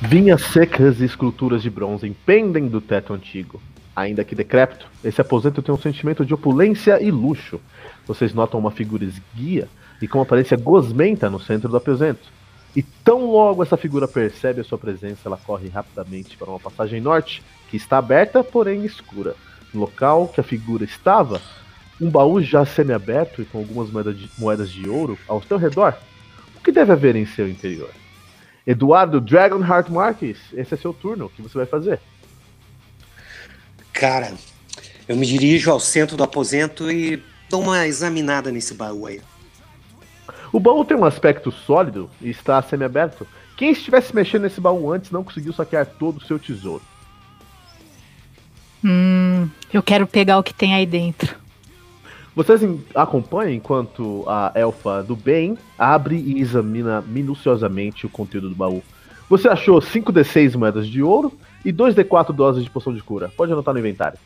Vinhas secas e esculturas de bronze pendem do teto antigo. Ainda que decrépito, esse aposento tem um sentimento de opulência e luxo. Vocês notam uma figura esguia e com aparência gosmenta no centro do aposento. E tão logo essa figura percebe a sua presença, ela corre rapidamente para uma passagem norte, que está aberta, porém escura. No local que a figura estava, um baú já semi-aberto e com algumas moedas de, moedas de ouro ao seu redor. O que deve haver em seu interior? Eduardo Dragonheart Marques, esse é seu turno. O que você vai fazer? Cara, eu me dirijo ao centro do aposento e dou uma examinada nesse baú aí. O baú tem um aspecto sólido e está semi-aberto. Quem estivesse mexendo nesse baú antes não conseguiu saquear todo o seu tesouro. Hum, eu quero pegar o que tem aí dentro. Vocês acompanham enquanto a elfa do bem abre e examina minuciosamente o conteúdo do baú. Você achou 5d6 moedas de ouro e 2d4 doses de poção de cura. Pode anotar no inventário.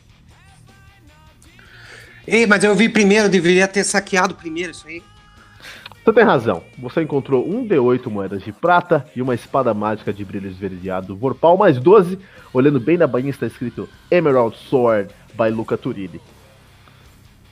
Ei, mas eu vi primeiro, eu deveria ter saqueado primeiro isso aí. Você tem razão. Você encontrou um D8 moedas de prata e uma espada mágica de brilho esverdeado Vorpal mais 12. Olhando bem na bainha está escrito Emerald Sword by Luca Turini.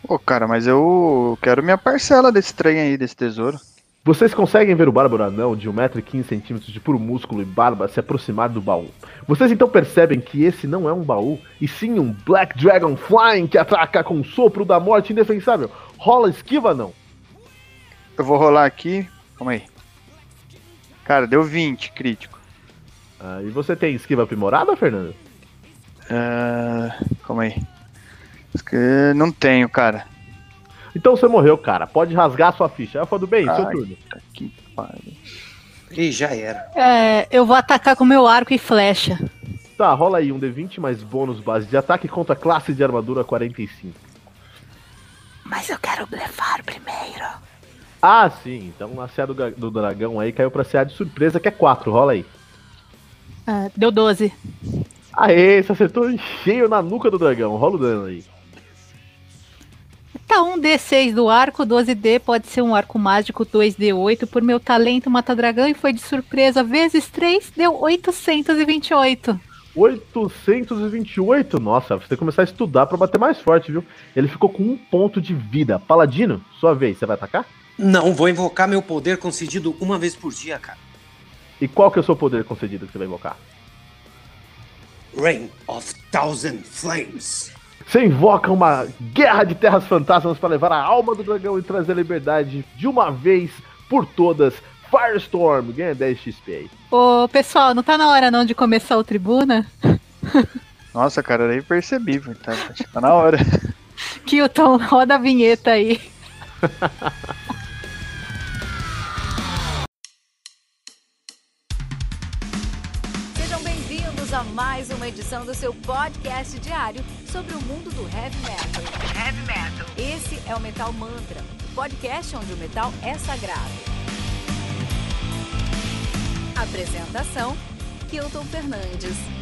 Pô, cara, mas eu quero minha parcela desse trem aí, desse tesouro. Vocês conseguem ver o bárbaro anão de 1,15m de puro músculo e barba se aproximar do baú. Vocês então percebem que esse não é um baú, e sim um Black Dragon Flying que ataca com o sopro da morte indefensável. Rola esquiva, não? Eu vou rolar aqui. Calma aí. Cara, deu 20 crítico. Ah, e você tem esquiva aprimorada, Fernando? Uh, calma aí. Não tenho, cara. Então você morreu, cara. Pode rasgar sua ficha. Eu falo bem, Ai, seu turno. Que pariu. Ih, já era. É, eu vou atacar com meu arco e flecha. Tá, rola aí um D20 mais bônus base de ataque contra classe de armadura 45. Mas eu quero blefar primeiro. Ah, sim. Então a CA do, do dragão aí caiu pra CA de surpresa, que é 4. Rola aí. Ah, deu 12. Aê, você acertou cheio na nuca do dragão. Rola o dano aí. Tá um D6 do arco, 12D pode ser um arco mágico 2D8 por meu talento mata dragão e foi de surpresa vezes 3, deu 828. 828? Nossa, você tem que começar a estudar para bater mais forte, viu? Ele ficou com um ponto de vida. Paladino, sua vez, você vai atacar? Não, vou invocar meu poder concedido uma vez por dia, cara. E qual que é o seu poder concedido que você vai invocar? Rain of Thousand Flames. Você invoca uma guerra de terras fantasmas para levar a alma do dragão e trazer a liberdade de uma vez por todas. Firestorm, ganha 10 XP aí. Ô, pessoal, não tá na hora não de começar o Tribuna? Nossa, cara, nem percebi, tá, tá na hora. Kilton, roda a vinheta aí. a mais uma edição do seu podcast diário sobre o mundo do heavy metal. Heavy metal. Esse é o Metal Mantra, podcast onde o metal é sagrado. Apresentação: Kilton Fernandes.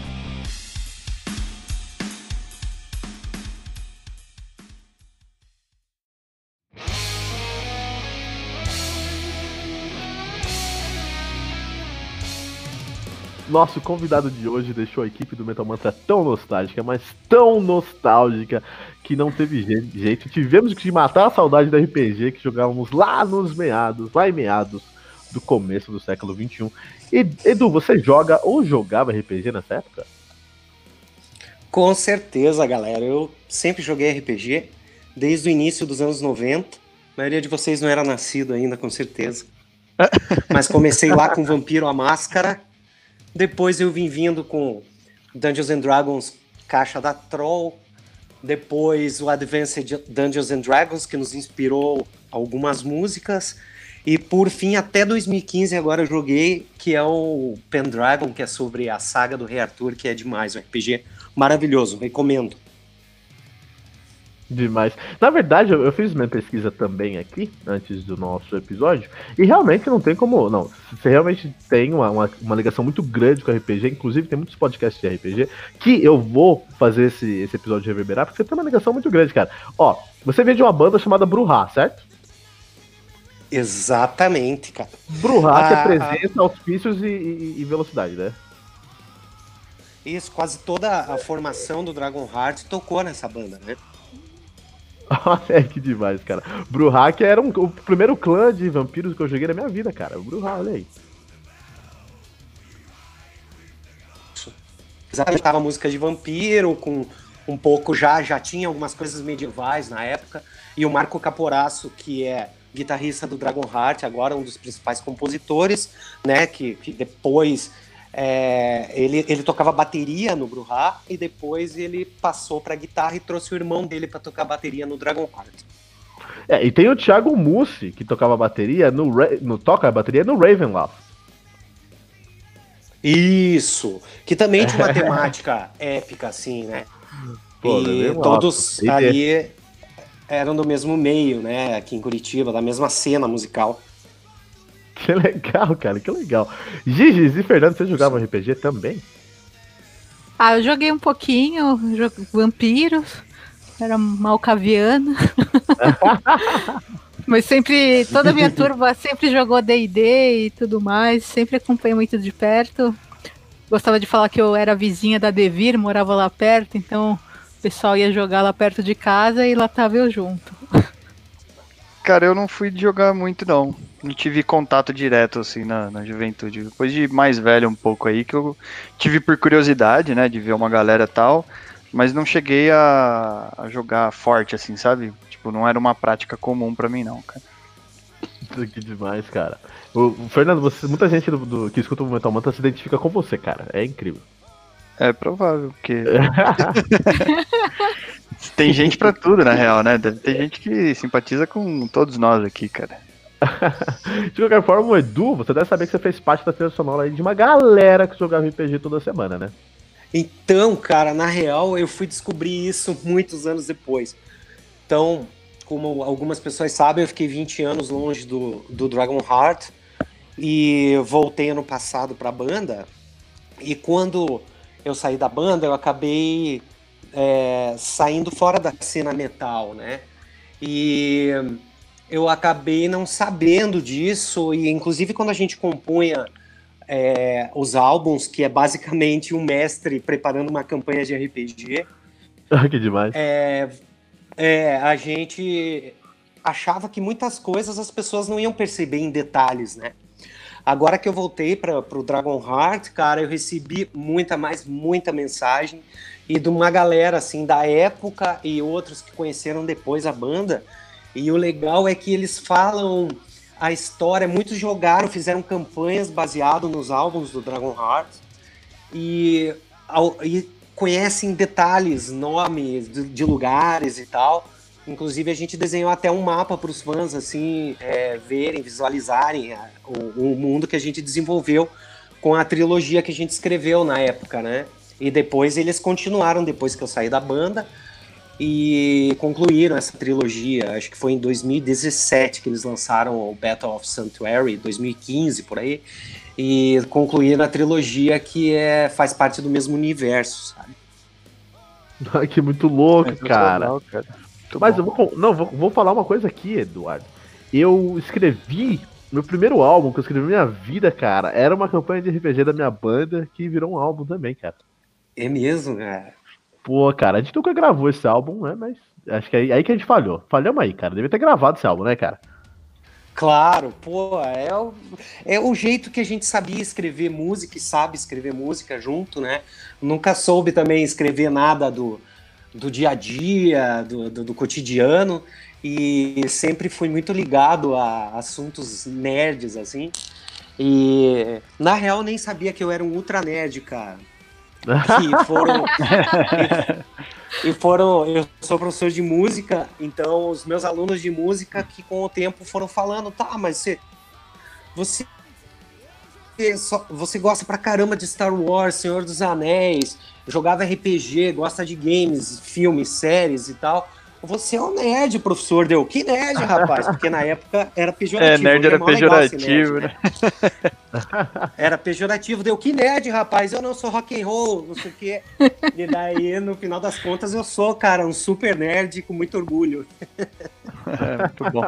Nosso convidado de hoje deixou a equipe do Metal Mantra tão nostálgica, mas tão nostálgica, que não teve jeito. Tivemos que matar a saudade do RPG que jogávamos lá nos meados, lá em meados do começo do século XXI. E, Edu, você joga ou jogava RPG nessa época? Com certeza, galera. Eu sempre joguei RPG desde o início dos anos 90. A maioria de vocês não era nascido ainda, com certeza. Mas comecei lá com Vampiro a Máscara depois eu vim vindo com Dungeons and Dragons Caixa da Troll. Depois o Advanced Dungeons and Dragons, que nos inspirou algumas músicas. E por fim, até 2015 agora eu joguei, que é o Pendragon, que é sobre a saga do Rei Arthur, que é demais, um RPG maravilhoso, recomendo. Demais. Na verdade, eu, eu, fiz minha pesquisa também aqui, antes do nosso episódio, e realmente não tem como. Não, você realmente tem uma, uma, uma, ligação muito grande com RPG, inclusive tem muitos podcasts de RPG, que eu vou fazer esse, esse episódio de reverberar, porque você tem uma ligação muito grande, cara. Ó, você veio de uma banda chamada Bruhá, certo? Exatamente, cara. Bruhack é Ah, presença, auspícios e, e- e velocidade, né? Isso, quase toda a formação do Dragon Heart tocou nessa banda, né? Olha que demais, cara. Bruhack era um- o primeiro clã de vampiros que eu joguei na minha vida, cara. Bruhack, olha aí. Tava música de vampiro, com um pouco já, já tinha algumas coisas medievais na época. E o Marco Caporaço, que é guitarrista do Dragon Heart, agora um dos principais compositores, né? Que, que depois é, ele, ele tocava bateria no Bruhá e depois ele passou pra guitarra e trouxe o irmão dele pra tocar bateria no Dragon Heart. É, e tem o Thiago Mussi, que tocava bateria no, no toca bateria no Ravenloft. Isso! Que também tinha uma temática épica, assim, né? Pô, e todos ali eram do mesmo meio, né? Aqui em Curitiba, da mesma cena musical. Que legal, cara, que legal. Gigi e Fernando, vocês jogavam RPG também? Ah, eu joguei um pouquinho, jo- vampiros, era malcaviana. Mas sempre, toda a minha turma sempre jogou D&D e tudo mais, sempre acompanhei muito de perto. Gostava de falar que eu era vizinha da Devir, morava lá perto, então o pessoal ia jogar lá perto de casa e lá tava eu junto. Cara, eu não fui de jogar muito, não. Não tive contato direto, assim, na, na juventude. Depois de mais velho um pouco aí, que eu tive por curiosidade, né, de ver uma galera tal, mas não cheguei a, a jogar forte, assim, sabe? Tipo, não era uma prática comum pra mim, não, cara. Que demais, cara. O, o Fernando, você, muita gente do, do- que escuta o Metal Mantra se identifica com você, cara. É incrível. É provável, porque. Tem gente pra tudo, na real, né? Deve ter gente que simpatiza com todos nós aqui, cara. De qualquer forma, o Edu, você deve saber que você fez parte da trilha sonora de uma galera que jogava RPG toda semana, né? Então, cara, na real, eu fui descobrir isso muitos anos depois. Então, como algumas pessoas sabem, eu fiquei 20 anos longe do, do Dragon Heart e voltei ano passado pra banda. E quando eu saí da banda, eu acabei é, saindo fora da cena metal, né? E eu acabei não sabendo disso, e inclusive quando a gente compunha é, os álbuns, que é basicamente um mestre preparando uma campanha de RPG, que demais. é, é, a gente achava que muitas coisas as pessoas não iam perceber em detalhes, né? Agora que eu voltei para o Dragon Heart, cara, eu recebi muita mais, muita mensagem e de uma galera assim da época e outros que conheceram depois a banda. E o legal é que eles falam a história, muitos jogaram, fizeram campanhas baseado nos álbuns do Dragon Heart e, e conhecem detalhes, nomes de, de lugares e tal. Inclusive a gente desenhou até um mapa para os fãs assim é, verem, visualizarem a- o, o mundo que a gente desenvolveu com a trilogia que a gente escreveu na época, né? E depois eles continuaram depois que eu saí da banda e concluíram essa trilogia. Acho que foi em 2017 que eles lançaram o Battle of Sanctuary, 2015 por aí, e concluíram a trilogia que é, faz parte do mesmo universo, sabe? Ai, que muito louco, É, cara. legal, cara. Muito Mas bom. eu vou, não, vou, vou falar uma coisa aqui, Eduardo. Eu escrevi. Meu primeiro álbum que eu escrevi na minha vida, cara, era uma campanha de RPG da minha banda que virou um álbum também, cara. É mesmo, cara. Pô, cara, a gente nunca gravou esse álbum, né? Mas acho que é aí, que a gente falhou. Falhamos aí, cara. Devia ter gravado esse álbum, né, cara? Claro, pô, é o, é o jeito que a gente sabia escrever música e sabe escrever música junto, né? Nunca soube também escrever nada do, do dia a dia, do, do, do cotidiano, e sempre fui muito ligado a assuntos nerds, assim. E na real nem sabia que eu era um ultra nerd, cara. Que foram. e foram. Eu sou professor de música, então os meus alunos de música que com o tempo foram falando, tá, mas você. Você. Você gosta pra caramba de Star Wars, Senhor dos Anéis, jogava RPG, gosta de games, filmes, séries e tal. Você é um nerd, professor. Deu que nerd, rapaz? Porque na época era pejorativo. É, nerd hoje era pejorativo, nerd, né? era pejorativo, deu que nerd, rapaz, eu não sou rock and roll, não sei o quê. E daí, no final das contas, eu sou, cara, um super nerd com muito orgulho. É, muito bom.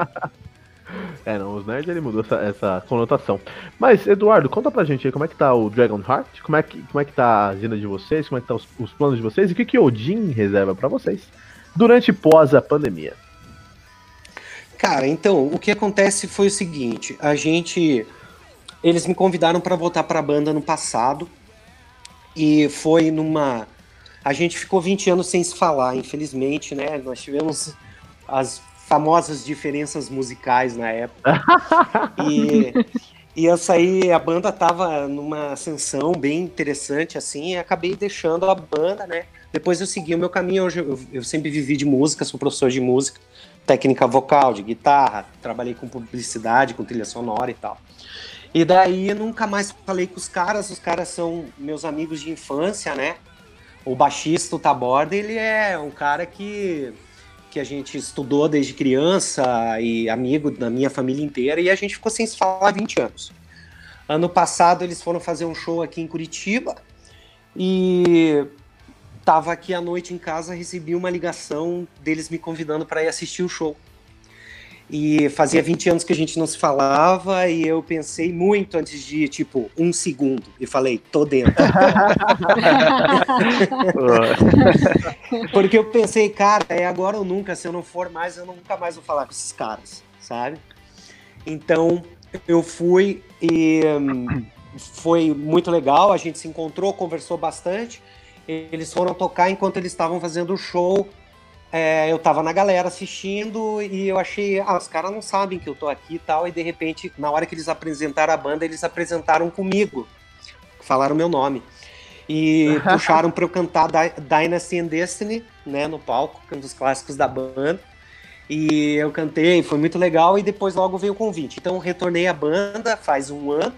É, não, os nerds ele mudou essa, essa conotação. Mas, Eduardo, conta pra gente aí como é que tá o Dragon Heart, como é que, como é que tá a agenda de vocês, como é que tá os, os planos de vocês e o que, que Odin reserva para vocês durante e pós a pandemia. Cara, então, o que acontece foi o seguinte, a gente eles me convidaram para voltar para a banda no passado e foi numa a gente ficou 20 anos sem se falar, infelizmente, né? Nós tivemos as famosas diferenças musicais na época. e, e eu saí, a banda tava numa ascensão bem interessante, assim, e acabei deixando a banda, né? Depois eu segui o meu caminho, hoje eu, eu sempre vivi de música, sou professor de música, técnica vocal, de guitarra, trabalhei com publicidade, com trilha sonora e tal. E daí nunca mais falei com os caras, os caras são meus amigos de infância, né? O baixista, o Taborda, ele é um cara que que a gente estudou desde criança e amigo da minha família inteira, e a gente ficou sem se falar há 20 anos. Ano passado eles foram fazer um show aqui em Curitiba e tava aqui à noite em casa, recebi uma ligação deles me convidando para ir assistir o show. E fazia 20 anos que a gente não se falava e eu pensei muito antes de, tipo, um segundo. E falei, tô dentro. Porque eu pensei, cara, é agora ou nunca. Se eu não for mais, eu nunca mais vou falar com esses caras, sabe? Então, eu fui e hum, foi muito legal. A gente se encontrou, conversou bastante. Eles foram tocar enquanto eles estavam fazendo o show é, eu tava na galera assistindo e eu achei, ah, os caras não sabem que eu tô aqui e tal, e de repente, na hora que eles apresentaram a banda, eles apresentaram comigo, falaram meu nome. E puxaram para eu cantar Dynasty and Destiny, né, no palco, é um dos clássicos da banda. E eu cantei, foi muito legal, e depois logo veio o convite. Então retornei à banda faz um ano,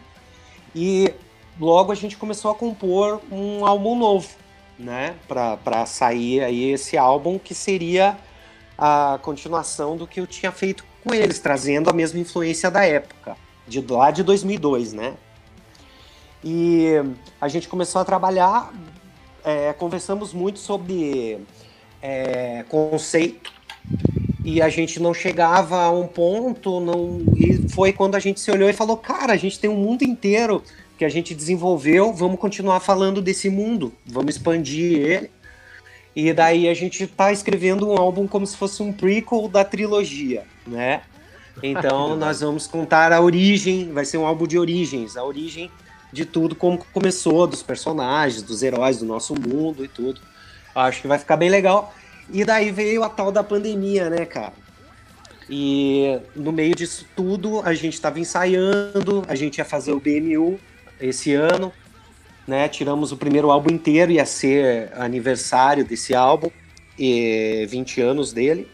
e logo a gente começou a compor um álbum novo né, para sair aí esse álbum que seria a continuação do que eu tinha feito com eles, trazendo a mesma influência da época, de lá de 2002, né? E a gente começou a trabalhar, é, conversamos muito sobre é, conceito e a gente não chegava a um ponto, não e foi quando a gente se olhou e falou, cara, a gente tem um mundo inteiro que a gente desenvolveu, vamos continuar falando desse mundo, vamos expandir ele. E daí a gente está escrevendo um álbum como se fosse um prequel da trilogia, né? Então nós vamos contar a origem, vai ser um álbum de origens, a origem de tudo como começou, dos personagens, dos heróis do nosso mundo e tudo. Acho que vai ficar bem legal. E daí veio a tal da pandemia, né, cara? E no meio disso tudo, a gente estava ensaiando, a gente ia fazer o BMU, esse ano, né? Tiramos o primeiro álbum inteiro, ia ser aniversário desse álbum, e 20 anos dele.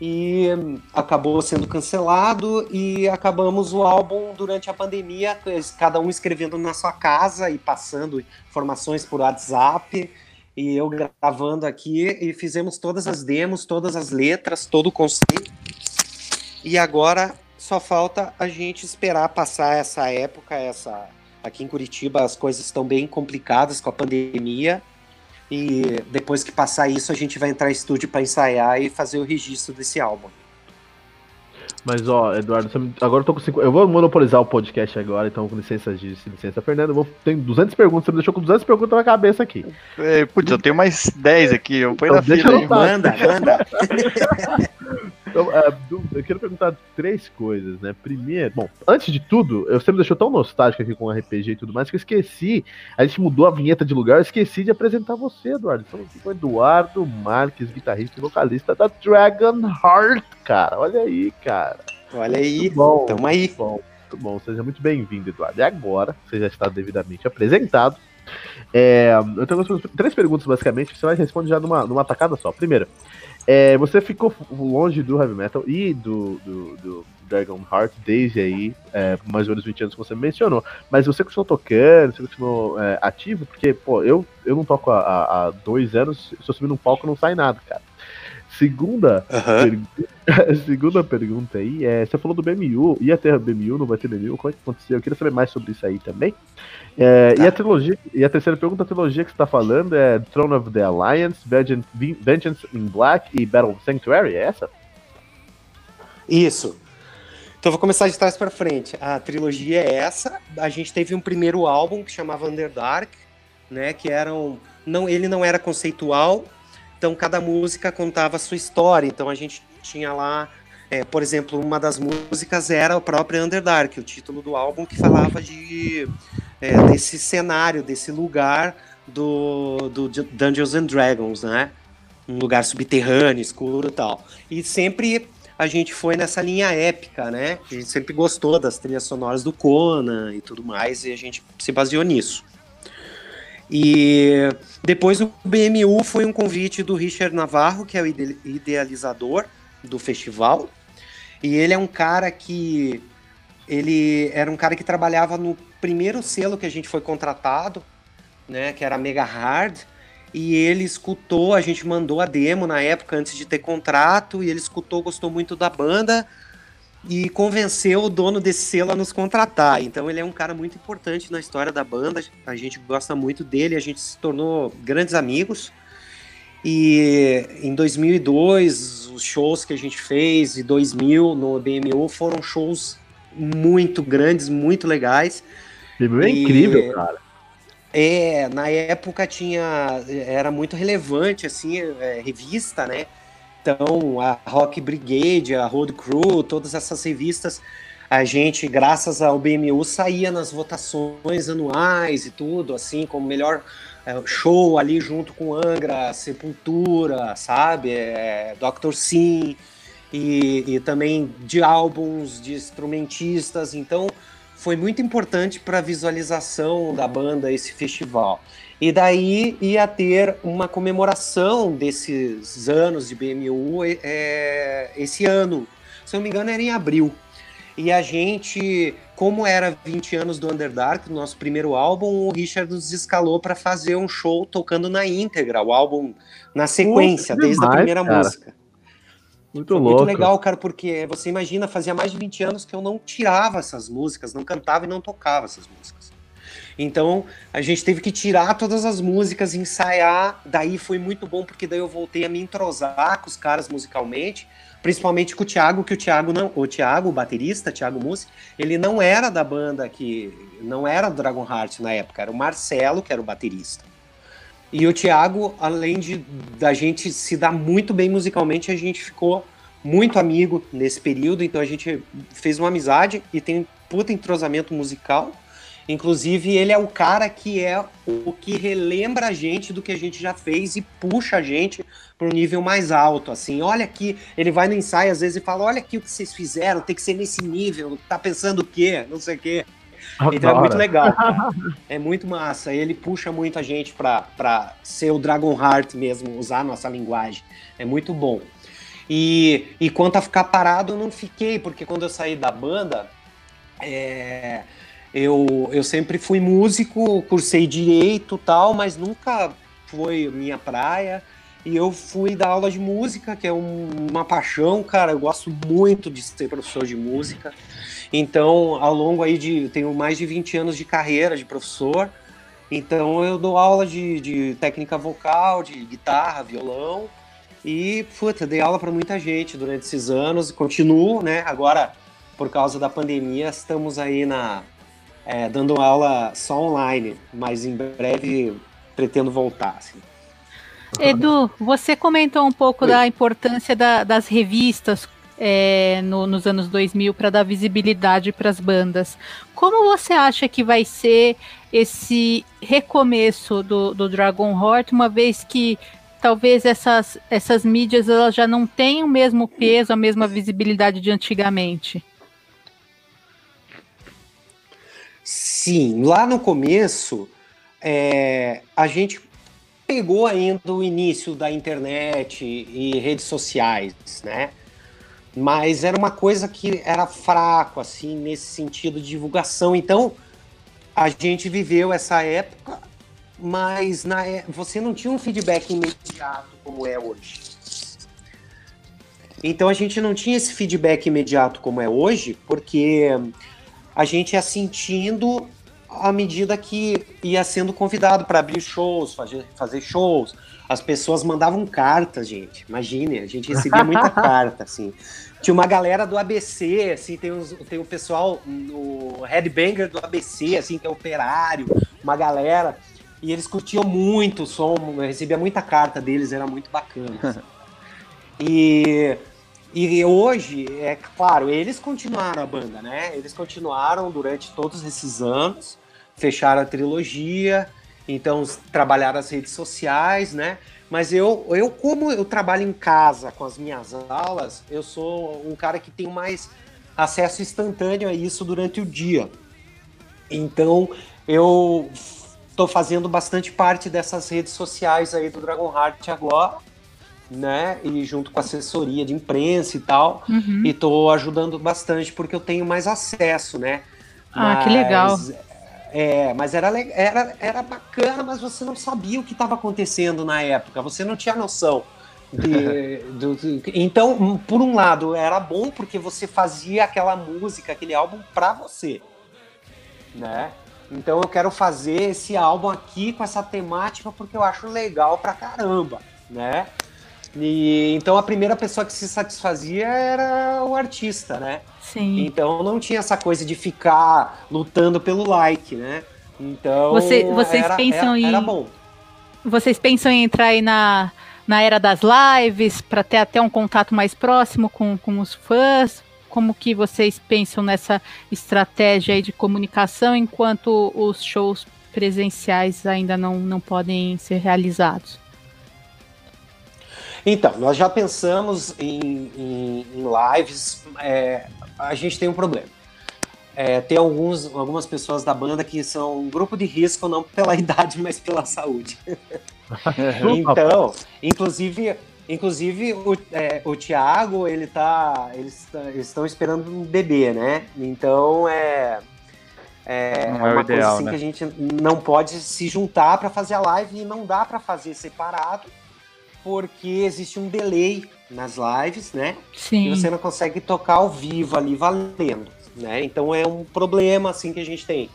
E acabou sendo cancelado e acabamos o álbum durante a pandemia, cada um escrevendo na sua casa e passando informações por WhatsApp e eu gravando aqui e fizemos todas as demos, todas as letras, todo o conceito. E agora só falta a gente esperar passar essa época, essa Aqui em Curitiba as coisas estão bem complicadas com a pandemia. E depois que passar isso, a gente vai entrar em estúdio para ensaiar e fazer o registro desse álbum. Mas ó, Eduardo, agora eu tô com 50. Eu vou monopolizar o podcast agora, então com licença de licença, Fernando. Eu vou tem 200 perguntas, você me deixou com 200 perguntas na cabeça aqui. É, putz, eu tenho mais 10 aqui, eu ponho então, na fila. Manda, manda. Então, uh, eu quero perguntar três coisas, né? Primeiro, bom, antes de tudo, eu sempre deixou tão nostálgico aqui com o RPG e tudo mais que eu esqueci. A gente mudou a vinheta de lugar, eu esqueci de apresentar você, Eduardo. Estamos aqui com o Eduardo Marques, guitarrista e vocalista da Dragon Heart, cara. Olha aí, cara. Olha aí, muito bom, tamo aí. Muito bom, muito bom. Seja muito bem-vindo, Eduardo. E agora, você já está devidamente apresentado. É, eu tenho três perguntas, basicamente, que você vai responder já numa, numa tacada só. Primeiro, é, você ficou longe do heavy metal e do, do, do Dragon Heart desde aí, é, mais ou menos 20 anos que você mencionou. Mas você continuou tocando, você continuou é, ativo, porque, pô, eu, eu não toco há, há dois anos, se eu subir num palco não sai nada, cara. Segunda, uhum. per... segunda pergunta aí é: você falou do BMU, ia ter BMU, não vai ter BMU? Como é que aconteceu? Eu queria saber mais sobre isso aí também. É, tá. E a trilogia, e a terceira pergunta, a trilogia que você está falando é Throne of the Alliance, Vengeance in Black e Battle Sanctuary, é essa? Isso. Então vou começar de trás para frente. A trilogia é essa. A gente teve um primeiro álbum que chamava Underdark, né? Que eram não, ele não era conceitual. Então cada música contava a sua história. Então a gente tinha lá, é, por exemplo, uma das músicas era o próprio Underdark, o título do álbum que falava de é, desse cenário, desse lugar do, do Dungeons and Dragons, né? Um lugar subterrâneo, escuro e tal. E sempre a gente foi nessa linha épica, né? A gente sempre gostou das trilhas sonoras do Conan e tudo mais, e a gente se baseou nisso. E depois o BMU foi um convite do Richard Navarro, que é o idealizador do festival. E ele é um cara que ele era um cara que trabalhava no primeiro selo que a gente foi contratado, né, que era Mega Hard, e ele escutou, a gente mandou a demo na época antes de ter contrato, e ele escutou, gostou muito da banda e convenceu o dono desse selo a nos contratar. Então ele é um cara muito importante na história da banda, a gente gosta muito dele, a gente se tornou grandes amigos. E em 2002, os shows que a gente fez, e 2000 no BMU, foram shows muito grandes, muito legais. BMU é e... incrível, cara. É, na época tinha. Era muito relevante, assim, é, revista, né? Então, a Rock Brigade, a Road Crew, todas essas revistas, a gente, graças ao BMU, saía nas votações anuais e tudo, assim, como melhor é, show ali junto com Angra, Sepultura, sabe? É, Dr. Sim, e, e também de álbuns, de instrumentistas. Então, foi muito importante para a visualização da banda esse festival. E daí ia ter uma comemoração desses anos de BMU é, esse ano. Se não me engano, era em abril. E a gente, como era 20 anos do Underdark, nosso primeiro álbum, o Richard nos escalou para fazer um show tocando na íntegra, o álbum na sequência, Nossa, desde demais, a primeira cara. música. Muito Foi louco. Muito legal, cara, porque você imagina, fazia mais de 20 anos que eu não tirava essas músicas, não cantava e não tocava essas músicas. Então, a gente teve que tirar todas as músicas, ensaiar. Daí foi muito bom, porque daí eu voltei a me entrosar com os caras musicalmente, principalmente com o Thiago, que o Thiago não, o Thiago, o baterista, Thiago Mussi, ele não era da banda que não era do Dragon Heart na época, era o Marcelo, que era o baterista. E o Thiago, além de da gente se dar muito bem musicalmente, a gente ficou muito amigo nesse período, então a gente fez uma amizade e tem um puta entrosamento musical. Inclusive, ele é o cara que é o que relembra a gente do que a gente já fez e puxa a gente para um nível mais alto. Assim, olha aqui, ele vai no ensaio às vezes e fala: Olha aqui o que vocês fizeram, tem que ser nesse nível, tá pensando o quê? Não sei o quê. Então é muito legal. Cara. É muito massa. Ele puxa muito a gente para ser o Dragon Heart mesmo, usar a nossa linguagem. É muito bom. E, e quanto a ficar parado, eu não fiquei, porque quando eu saí da banda, é, eu, eu sempre fui músico, cursei direito tal, mas nunca foi minha praia. E eu fui dar aula de música, que é um, uma paixão, cara. Eu gosto muito de ser professor de música. Então, ao longo aí de. Tenho mais de 20 anos de carreira de professor. Então, eu dou aula de, de técnica vocal, de guitarra, violão. E, puta, dei aula para muita gente durante esses anos. Continuo, né? Agora, por causa da pandemia, estamos aí na. É, dando aula só online, mas em breve pretendo voltar. Assim. Edu, você comentou um pouco Oi. da importância da, das revistas é, no, nos anos 2000 para dar visibilidade para as bandas. Como você acha que vai ser esse recomeço do, do Dragon Heart, uma vez que talvez essas, essas mídias elas já não tenham o mesmo peso, a mesma visibilidade de antigamente? Sim, lá no começo é, a gente pegou ainda o início da internet e redes sociais, né? mas era uma coisa que era fraco, assim, nesse sentido de divulgação. Então, a gente viveu essa época, mas na, é, você não tinha um feedback imediato como é hoje. Então, a gente não tinha esse feedback imediato como é hoje, porque a gente ia sentindo à medida que ia sendo convidado para abrir shows, fazer, fazer shows. As pessoas mandavam cartas, gente. Imagine, a gente recebia muita carta, assim. Tinha uma galera do ABC, assim, tem, uns, tem o pessoal, o headbanger do ABC, assim, que é operário, uma galera. E eles curtiam muito o som, eu recebia muita carta deles, era muito bacana. Assim. e, e hoje, é claro, eles continuaram a banda, né? Eles continuaram durante todos esses anos, fecharam a trilogia, então trabalharam as redes sociais, né? Mas eu, eu, como eu trabalho em casa com as minhas aulas, eu sou um cara que tem mais acesso instantâneo a isso durante o dia. Então, eu estou fazendo bastante parte dessas redes sociais aí do Dragon Heart agora, né? E junto com a assessoria de imprensa e tal. Uhum. E estou ajudando bastante porque eu tenho mais acesso, né? Ah, Mas, que legal. É, mas era, era, era bacana, mas você não sabia o que estava acontecendo na época, você não tinha noção. De, do, de, então, por um lado, era bom porque você fazia aquela música, aquele álbum para você, né? Então eu quero fazer esse álbum aqui com essa temática porque eu acho legal pra caramba, né? E, então a primeira pessoa que se satisfazia era o artista, né? Sim. Então não tinha essa coisa de ficar lutando pelo like, né? Então Você, vocês era, pensam era, em era bom. Vocês pensam em entrar aí na, na era das lives para ter até um contato mais próximo com, com os fãs? Como que vocês pensam nessa estratégia aí de comunicação enquanto os shows presenciais ainda não, não podem ser realizados? Então, nós já pensamos em, em, em lives. É, a gente tem um problema. É, tem alguns, algumas pessoas da banda que são um grupo de risco, não pela idade, mas pela saúde. então, inclusive, inclusive o, é, o Thiago, ele tá. Eles estão esperando um bebê, né? Então é. É, não é uma ideal, coisa assim né? que a gente não pode se juntar para fazer a live e não dá para fazer separado porque existe um delay nas lives, né? Sim. E você não consegue tocar ao vivo ali valendo, né? Então é um problema assim que a gente tem.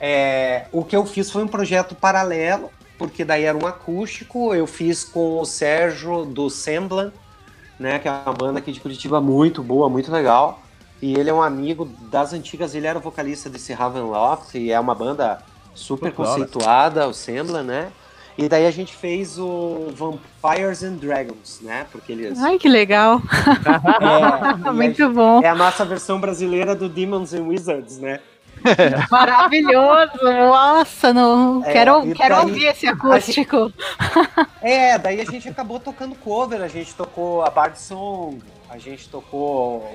É, o que eu fiz foi um projeto paralelo, porque daí era um acústico. Eu fiz com o Sérgio do Semblan, né? Que é uma banda aqui de Curitiba muito boa, muito legal. E ele é um amigo das antigas, ele era vocalista desse Ravenloft, e é uma banda super muito conceituada, né? o Semblan, né? E daí a gente fez o Vampires and Dragons, né? Porque eles. Ai, que legal! É, Muito bom. É a nossa versão brasileira do Demons and Wizards, né? Maravilhoso! Nossa, não é, quero, quero daí, ouvir esse acústico. Gente, é, daí a gente acabou tocando cover, a gente tocou a Bard Song, a gente tocou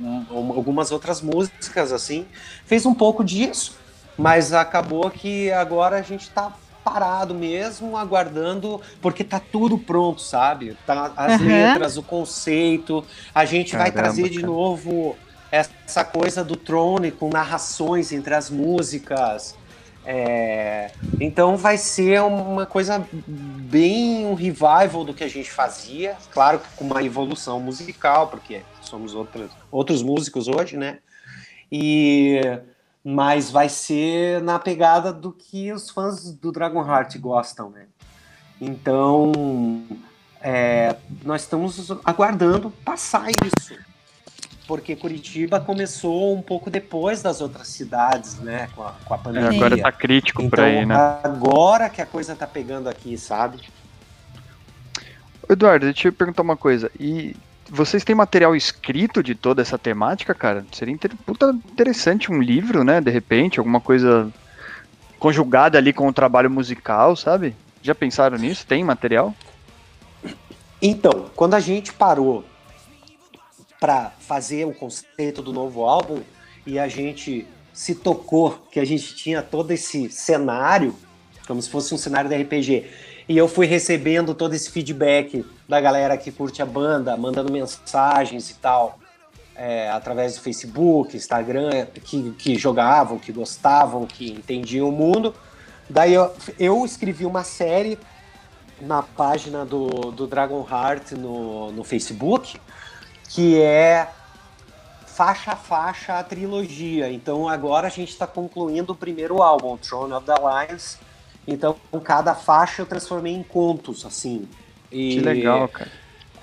um, um, algumas outras músicas, assim. Fez um pouco disso, mas acabou que agora a gente tá parado mesmo, aguardando, porque tá tudo pronto, sabe? Tá as uhum. letras, o conceito. A gente Caramba, vai trazer de novo essa coisa do Trone com narrações entre as músicas. É, então vai ser uma coisa bem um revival do que a gente fazia, claro com uma evolução musical, porque somos outros, outros músicos hoje, né? E mas vai ser na pegada do que os fãs do Dragon Heart gostam, né? Então, é, nós estamos aguardando passar isso, porque Curitiba começou um pouco depois das outras cidades, né, com a, com a pandemia. É, agora tá crítico então, para ir, né? Agora que a coisa tá pegando aqui, sabe? Eduardo, deixa eu perguntar uma coisa. E vocês têm material escrito de toda essa temática, cara? Seria inter... Puta interessante um livro, né? De repente, alguma coisa conjugada ali com o trabalho musical, sabe? Já pensaram nisso? Tem material? Então, quando a gente parou para fazer o conceito do novo álbum e a gente se tocou que a gente tinha todo esse cenário, como se fosse um cenário de RPG, e eu fui recebendo todo esse feedback da galera que curte a banda, mandando mensagens e tal, é, através do Facebook, Instagram, que, que jogavam, que gostavam, que entendiam o mundo. Daí eu, eu escrevi uma série na página do, do Dragon Heart no, no Facebook, que é faixa a faixa a trilogia. Então agora a gente está concluindo o primeiro álbum, Throne of the Lions. Então cada faixa eu transformei em contos, assim. E, que legal, cara.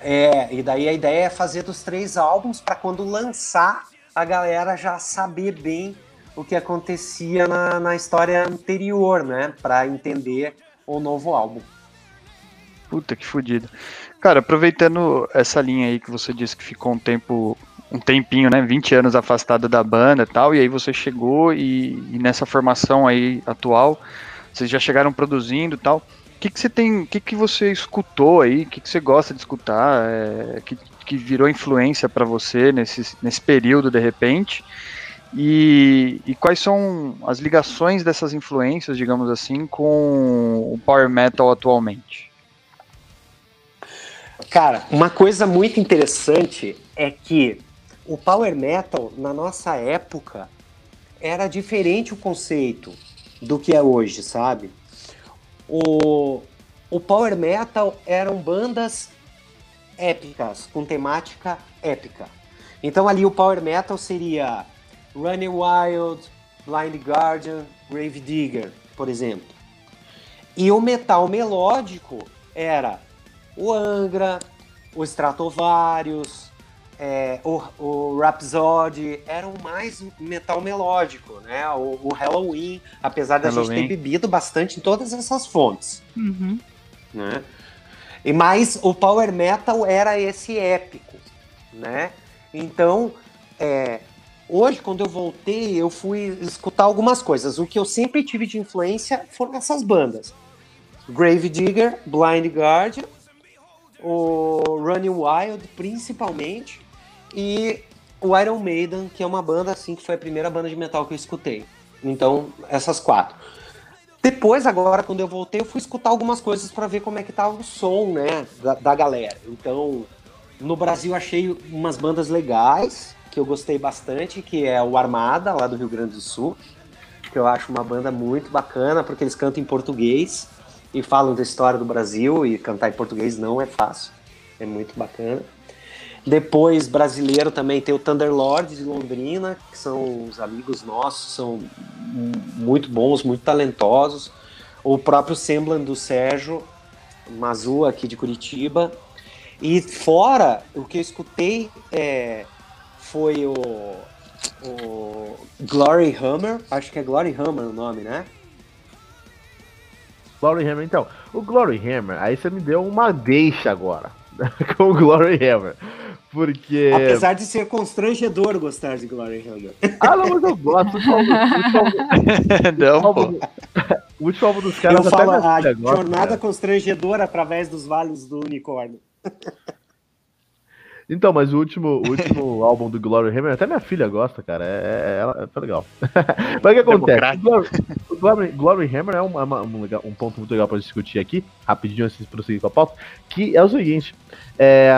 É, e daí a ideia é fazer dos três álbuns para quando lançar a galera já saber bem o que acontecia na, na história anterior, né? Para entender o novo álbum. Puta que fodido. Cara, aproveitando essa linha aí que você disse que ficou um tempo, um tempinho, né, 20 anos afastado da banda e tal, e aí você chegou e, e nessa formação aí atual, vocês já chegaram produzindo e tal. O que, que você tem, o que, que você escutou aí, o que, que você gosta de escutar, é, que, que virou influência para você nesse, nesse período de repente? E, e, quais são as ligações dessas influências, digamos assim, com o power metal atualmente? Cara, uma coisa muito interessante é que o power metal na nossa época era diferente o conceito do que é hoje, sabe? O, o power metal eram bandas épicas, com temática épica. Então ali o power metal seria Running Wild, Blind Guardian, Grave Digger, por exemplo. E o metal melódico era o Angra, o Stratovarius, é, o, o Rhapsody eram mais metal melódico, né? O, o Halloween, apesar da gente ter bebido bastante em todas essas fontes. Uhum. Né? E mais o power metal era esse épico, né? Então, é, hoje quando eu voltei, eu fui escutar algumas coisas. O que eu sempre tive de influência foram essas bandas: Grave Digger, Blind Guardian o Running Wild, principalmente, e o Iron Maiden, que é uma banda assim que foi a primeira banda de metal que eu escutei. Então, essas quatro. Depois, agora, quando eu voltei, eu fui escutar algumas coisas para ver como é que tava o som, né, da, da galera. Então, no Brasil achei umas bandas legais, que eu gostei bastante, que é o Armada, lá do Rio Grande do Sul, que eu acho uma banda muito bacana, porque eles cantam em português e falam da história do Brasil e cantar em português não é fácil. É muito bacana. Depois, brasileiro também tem o Thunderlord de Londrina, que são os amigos nossos, são muito bons, muito talentosos. O próprio Semblan do Sérgio Mazu, aqui de Curitiba. E fora, o que eu escutei é, foi o, o Glory Hammer, acho que é Glory Hammer o nome, né? Glory Hammer, então. O Glory Hammer, aí você me deu uma deixa agora. com o Glory Hammer. Porque. Apesar de ser constrangedor gostar de Glory Hammer. Ah, não, mas eu gosto. O último álbum, o último álbum dos caras eu falo a jornada cara. constrangedora através dos vales do unicórnio. Então, mas o último, o último álbum do Glory Hammer, até minha filha gosta, cara. É, é, é, é legal. mas o que acontece? Glory, o Glory, Glory, Hammer é um, é uma, um, um, ponto muito legal para discutir aqui, rapidinho antes de prosseguir com a pauta, que é o seguinte. É,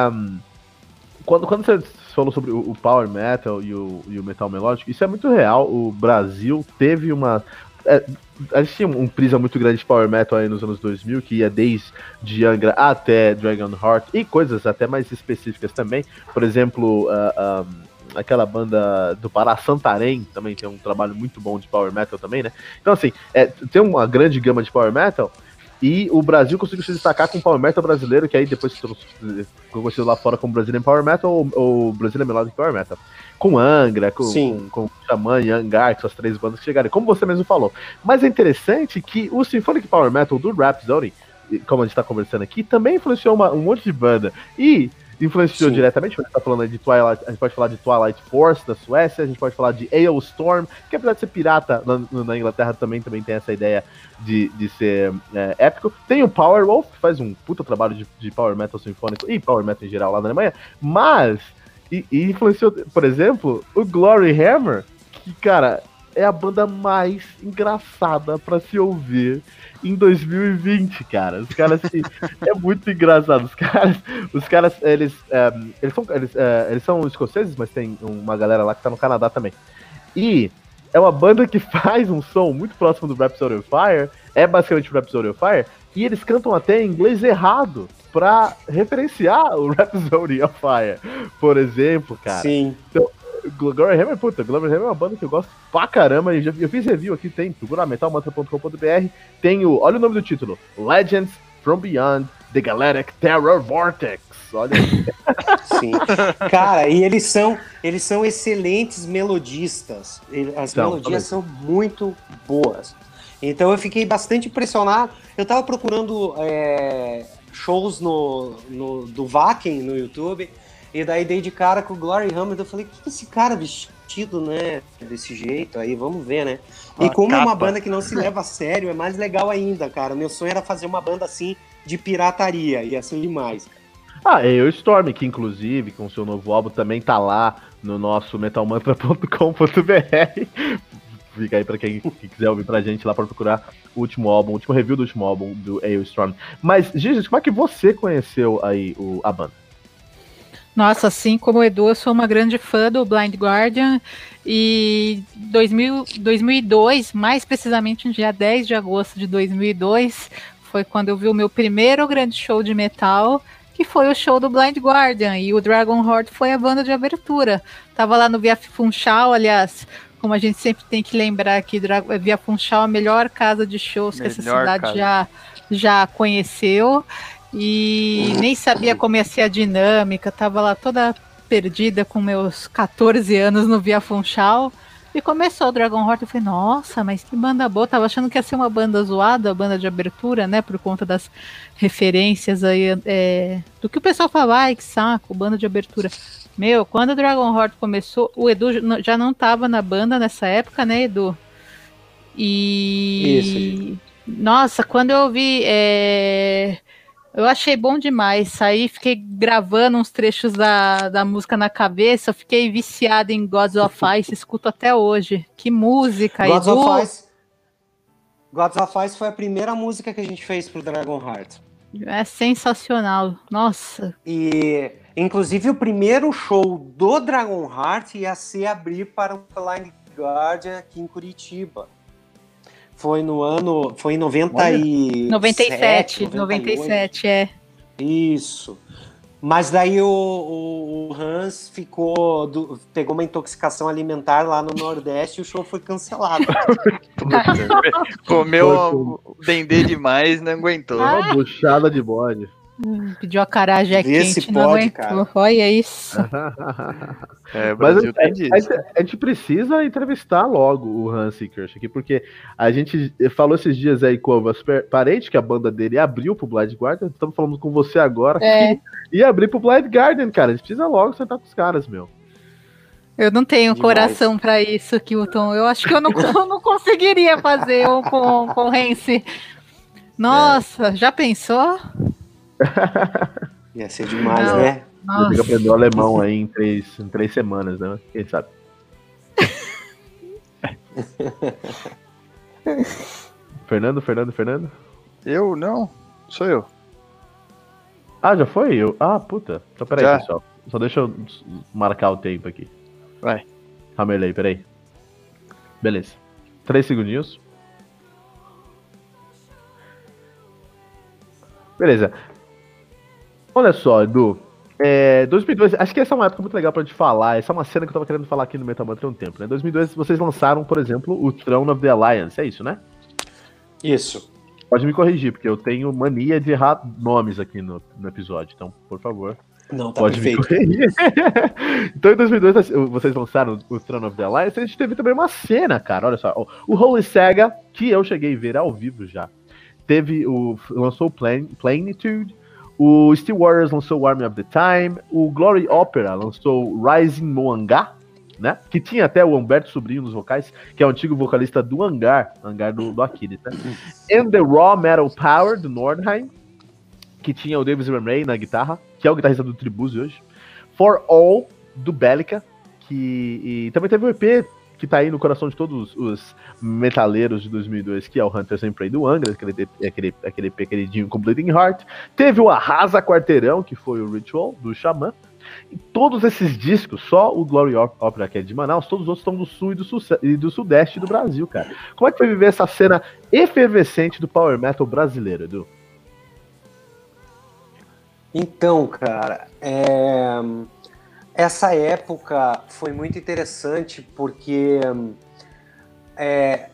quando, quando você falou sobre o, Power Metal e o, e o Metal Melódico, isso é muito real. O Brasil teve uma. É, a gente tinha um prisa muito grande de power metal aí nos anos 2000, que ia desde Angra até Dragon Heart e coisas até mais específicas também. Por exemplo, uh, um, aquela banda do Pará, Santarém, também tem um trabalho muito bom de power metal também, né? Então, assim, é, tem uma grande gama de power metal. E o Brasil conseguiu se destacar com o Power Metal brasileiro, que aí depois ficou conhecido lá fora como Brazilian Power Metal ou, ou Brazilian Melodic Power Metal com Angra, com, Sim. com, com Xamã e Angar, que são as três bandas que chegaram, como você mesmo falou. Mas é interessante que o Symphonic Power Metal do Rhapsody, como a gente está conversando aqui, também influenciou uma, um monte de banda. E influenciou Sim. diretamente, a gente tá falando de Twilight, a gente pode falar de Twilight Force da Suécia, a gente pode falar de Storm, que apesar de ser pirata na, na Inglaterra também, também tem essa ideia de, de ser é, épico. Tem o Powerwolf, que faz um puta trabalho de, de Power Metal sinfônico e Power Metal em geral lá na Alemanha, mas e, e influenciou, por exemplo, o Glory Hammer, que, cara, é a banda mais engraçada para se ouvir em 2020, cara. Os caras, assim, é muito engraçado. Os caras, os caras eles, é, eles, são, eles, é, eles são escoceses, mas tem uma galera lá que tá no Canadá também. E é uma banda que faz um som muito próximo do Rhapsody of Fire, é basicamente o Rhapsody of Fire, e eles cantam até em inglês errado pra referenciar o Rhapsody of Fire, por exemplo, cara. Sim. Então, Glory Hammer, puta, Glory Hammer é uma banda que eu gosto pra caramba. Eu, já, eu fiz review aqui, tem, procura metalmantra.com.br. Tem o, olha o nome do título: Legends from Beyond the Galactic Terror Vortex. Olha. Sim. Cara, e eles são, eles são excelentes melodistas. As São, melodias são muito boas. Então eu fiquei bastante impressionado. Eu tava procurando é, shows no, no, do Vaken no YouTube, e daí dei de cara com o Glory Hammer. Eu falei, que esse cara vestido, né? Desse jeito aí, vamos ver, né? E Uma como é uma capa. banda que não se leva a sério, é mais legal ainda, cara. Meu sonho era fazer uma banda assim de pirataria, ia ser demais. Ah, é o Storm, que inclusive, com seu novo álbum, também tá lá no nosso metalmantra.com.br. Fica aí pra quem, quem quiser ouvir pra gente lá pra procurar o último álbum, o último review do último álbum do Storm. Mas, Gigi, como é que você conheceu aí o, a banda? Nossa, assim como o Edu, eu sou uma grande fã do Blind Guardian e 2000, 2002, mais precisamente no dia 10 de agosto de 2002, foi quando eu vi o meu primeiro grande show de metal, que foi o show do Blind Guardian e o Dragon Horde foi a banda de abertura. Tava lá no Via Funchal, aliás, como a gente sempre tem que lembrar que Via Funchal é a melhor casa de shows que essa Melhor cidade casa. já, já conheceu e nem sabia como ia ser a dinâmica, tava lá toda perdida com meus 14 anos no Via Funchal. E começou o Dragon Horde, eu falei, nossa, mas que banda boa. Tava achando que ia ser uma banda zoada, a banda de abertura, né? Por conta das referências aí, é, do que o pessoal fala, ai, que saco, banda de abertura. Meu, quando o Dragon Horde começou, o Edu já- já não tava na banda nessa época, né, Edu? E. Isso, Nossa, quando eu vi. é, Eu achei bom demais. Saí, fiquei gravando uns trechos da, da música na cabeça. Fiquei viciada em Gods of Ice, escuto até hoje. Que música, Gods Edu. of Ice. Gods of Ice foi a primeira música que a gente fez pro Dragon Heart. É sensacional. Nossa. E, inclusive, o primeiro show do Dragon Heart ia ser abrir para o Blind Guardian aqui em Curitiba. Foi no ano. Foi em 90 e 97, 98. 97, é. Isso. Mas daí o, o- o Hans ficou. do- pegou uma intoxicação alimentar lá no Nordeste e o show foi cancelado. Comeu dendê demais, não aguentou. Ah. Uma buchada de bode. Pediu a carajé Vê se quente, não pode, aguentou. cara. Olha isso. É, Mas Brasil a, a- a gente precisa entrevistar logo o Hansi Kirsch aqui, porque a gente falou esses dias aí com o Parente, que a banda dele abriu pro Blind Guardian. Estamos falando com você agora. É. que ia abrir pro Blind Guardian, cara. A gente precisa logo sentar com os caras, meu. Eu não tenho Demais. coração pra isso, Kilton. Eu acho que eu não, eu não conseguiria fazer um com, com o Rense. Nossa, já pensou? Ia ser demais, Não. né? Você tem que Nossa. aprender o alemão aí em três, em três semanas, né? Quem sabe? Fernando, Fernando, Fernando? Eu não, sou eu. Ah, já foi? Eu... Ah, puta. Então peraí, Já. pessoal. Só deixa eu marcar o tempo aqui. Vai. Hammerley, peraí. Beleza. Três segundinhos. Beleza. Olha só, Edu. É, 2002, acho que essa é uma época muito legal pra gente falar. Essa é uma cena que eu tava querendo falar aqui no Metal Mantra há um tempo, né? Em 2002 vocês lançaram, por exemplo, o Throne of the Alliance, é isso, né? Isso. Pode me corrigir, porque eu tenho mania de errar nomes aqui no, no episódio. Então, por favor, Não, tá pode me perfeito. corrigir. então, em 2002, vocês lançaram o Throne of the Alliance. A gente teve também uma cena, cara. Olha só. O Holy Sega, que eu cheguei a ver ao vivo já, teve o. lançou o Plan, Planitude. O Steel Warriors lançou Army of the Time. O Glory Opera lançou Rising no Hangar, né? Que tinha até o Humberto Sobrinho nos vocais, que é o antigo vocalista do Hangar, Hangar do, do Aquiles, né? And the Raw Metal Power, do Nordheim, que tinha o Davis Remray na guitarra, que é o guitarrista do Tribuse hoje. For All, do Bellica, que e também teve o EP que tá aí no coração de todos os metaleiros de 2002, que é o Hunters and do Angra, aquele, aquele, aquele EP queridinho Completing Heart. Teve o Arrasa Quarteirão, que foi o Ritual, do Xamã. E todos esses discos, só o Glory Op- Opera, que é de Manaus, todos os outros estão do sul e do, sul e do sudeste do Brasil, cara. Como é que foi viver essa cena efervescente do Power Metal brasileiro, Edu? Então, cara, é, essa época foi muito interessante porque é,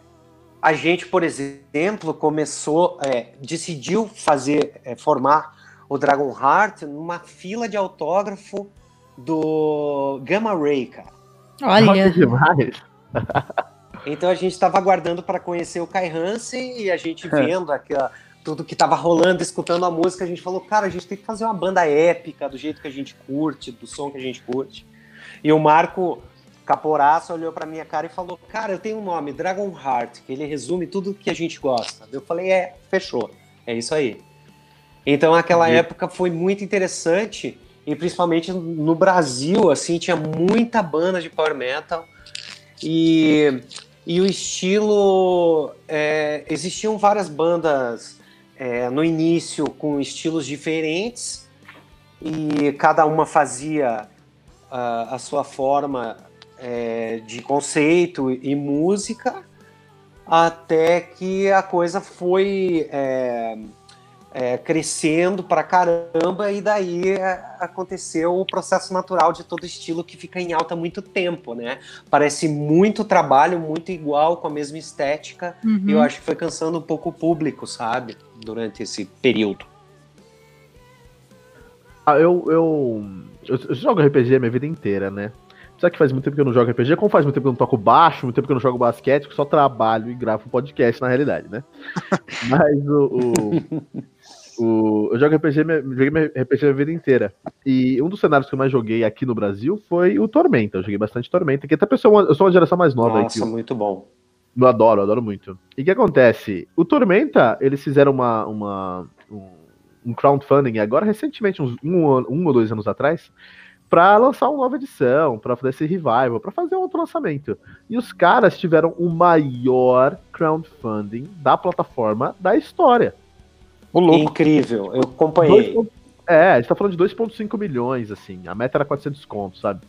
a gente, por exemplo, começou, é, decidiu fazer, é, formar o Dragon Heart numa fila de autógrafo do Gamma Ray, cara. Olha. demais. Então a gente estava aguardando para conhecer o Kai Hansen e a gente vendo aquela, tudo que estava rolando, escutando a música, a gente falou, cara, a gente tem que fazer uma banda épica do jeito que a gente curte, do som que a gente curte. E o Marco Caporaço olhou para minha cara e falou, cara, eu tenho um nome, Dragon Heart, que ele resume tudo que a gente gosta. Eu falei, é, fechou, é isso aí. Então aquela época foi muito interessante e principalmente no Brasil, assim, tinha muita banda de power metal e, e o estilo é, existiam várias bandas é, no início com estilos diferentes e cada uma fazia a, a sua forma é, de conceito e música até que a coisa foi é, crescendo pra caramba, e daí é, aconteceu o processo natural de todo estilo que fica em alta há muito tempo, né? Parece muito trabalho, muito igual, com a mesma estética, Uhum. e eu acho que foi cansando um pouco o público, sabe? Durante esse período. Ah, eu, eu, eu, eu jogo RPG a minha vida inteira, né? Só que faz muito tempo que eu não jogo RPG, como faz muito tempo que eu não toco baixo, muito tempo que eu não jogo basquete, que só trabalho e gravo podcast na realidade, né? Mas o. o, o- eu jogo RPG, joguei RPG a vida inteira. E um dos cenários que eu mais joguei aqui no Brasil foi o Tormenta. Eu joguei bastante Tormenta, que até pessoa, eu sou uma geração mais nova Nossa, muito bom. eu adoro, eu adoro muito. E o que acontece? O Tormenta, eles fizeram uma, uma, um, um crowdfunding agora, recentemente, uns um, um ou dois anos atrás, pra lançar uma nova edição, pra fazer esse revival, pra fazer um outro lançamento. E os caras tiveram o maior crowdfunding da plataforma da história. O louco. Incrível, eu acompanhei. Dois É, a gente tá falando de 2,5 milhões, assim. A meta era 400 contos, sabe?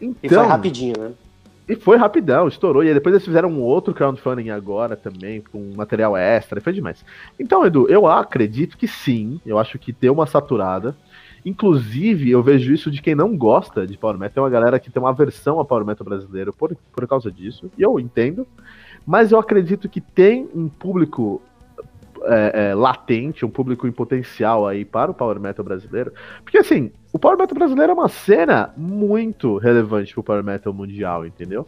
E Então, foi rapidinho, né? E foi rapidão, estourou. E aí depois eles fizeram um outro crowdfunding agora também, com material extra, e foi demais. Então, Edu, eu acredito que sim, eu acho que deu uma saturada. Inclusive, eu vejo isso de quem não gosta de Power Metal. Tem uma galera que tem uma aversão a Power Metal brasileiro por, por causa disso, e eu entendo. Mas eu acredito que tem um público é, é, latente, um público em potencial aí para o Power Metal brasileiro. Porque assim, o Power Metal brasileiro é uma cena muito relevante para o Power Metal mundial, entendeu?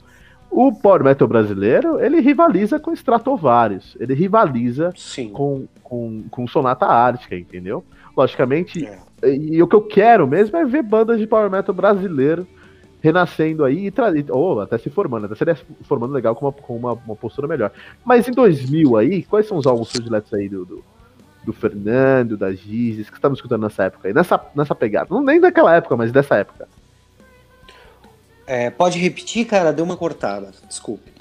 O Power Metal brasileiro, ele rivaliza com Stratovarius, ele rivaliza Sim. com, com, com Sonata Ártica, entendeu? Logicamente, É. e, e o que eu quero mesmo é ver bandas de Power Metal brasileiro renascendo aí, e tra- ou até se formando, até seria se formando legal com, uma, com uma, uma postura melhor. Mas em 2000 aí, quais são os álbuns prediletos aí do, do, do Fernando, da Gizes, que você estava escutando nessa época aí? Nessa, nessa pegada. Não nem daquela época, mas dessa época. É, pode repetir, cara? Deu uma cortada. Desculpe.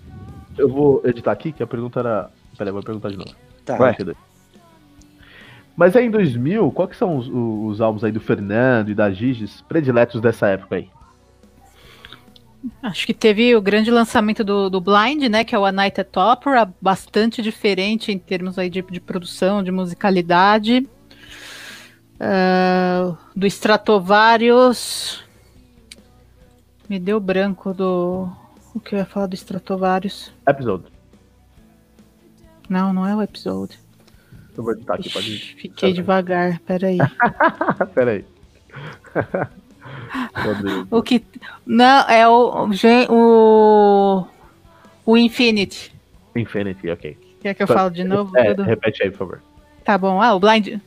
Eu vou editar aqui, que a pergunta era... Peraí, vou perguntar de novo. Tá. Vai. Mas aí em 2000, quais são os, os álbuns aí do Fernando e da Giges prediletos dessa época aí? Acho que teve o grande lançamento do, do Blind, né? Que é o A Night at Opera, bastante diferente em termos aí de, de produção, de musicalidade. Ah, do Stratovarius. Me deu branco do. O que eu ia falar do Stratovarius? Episode. Não, não é o episódio. Eu vou editar aqui, pode Ixi, Fiquei devagar, peraí. Peraí. O que. Não, é o. O. O Infinity. Infinity, ok. Quer que eu falo de novo? É, repete aí, por favor. Tá bom. Ah, o Blind.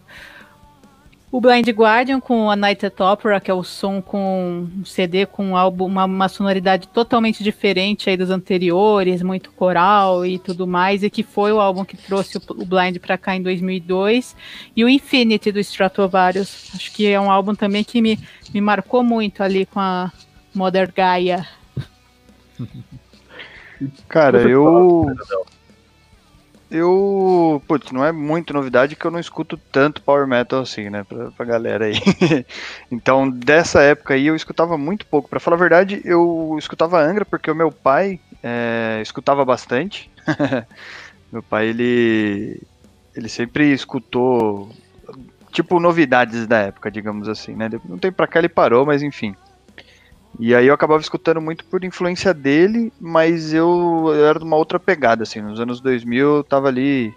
O Blind Guardian com a Night at Opera, que é o som com um CD com um álbum, uma, uma sonoridade totalmente diferente aí dos anteriores, muito coral e tudo mais, e que foi o álbum que trouxe o, o Blind pra cá em 2002. E o Infinity do Stratovarius. Acho que é um álbum também que me, me marcou muito ali com a Mother Gaia. Cara, eu. Eu. Putz, não é muito novidade que eu não escuto tanto power metal assim, né? Pra, pra galera aí. então, dessa época aí eu escutava muito pouco. Pra falar a verdade, eu escutava Angra porque o meu pai é, escutava bastante. meu pai, ele. Ele sempre escutou. Tipo, novidades da época, digamos assim, né? Não tem pra cá ele parou, mas enfim. E aí eu acabava escutando muito por influência dele, mas eu, eu era de uma outra pegada, assim. Nos anos 2000 eu tava ali,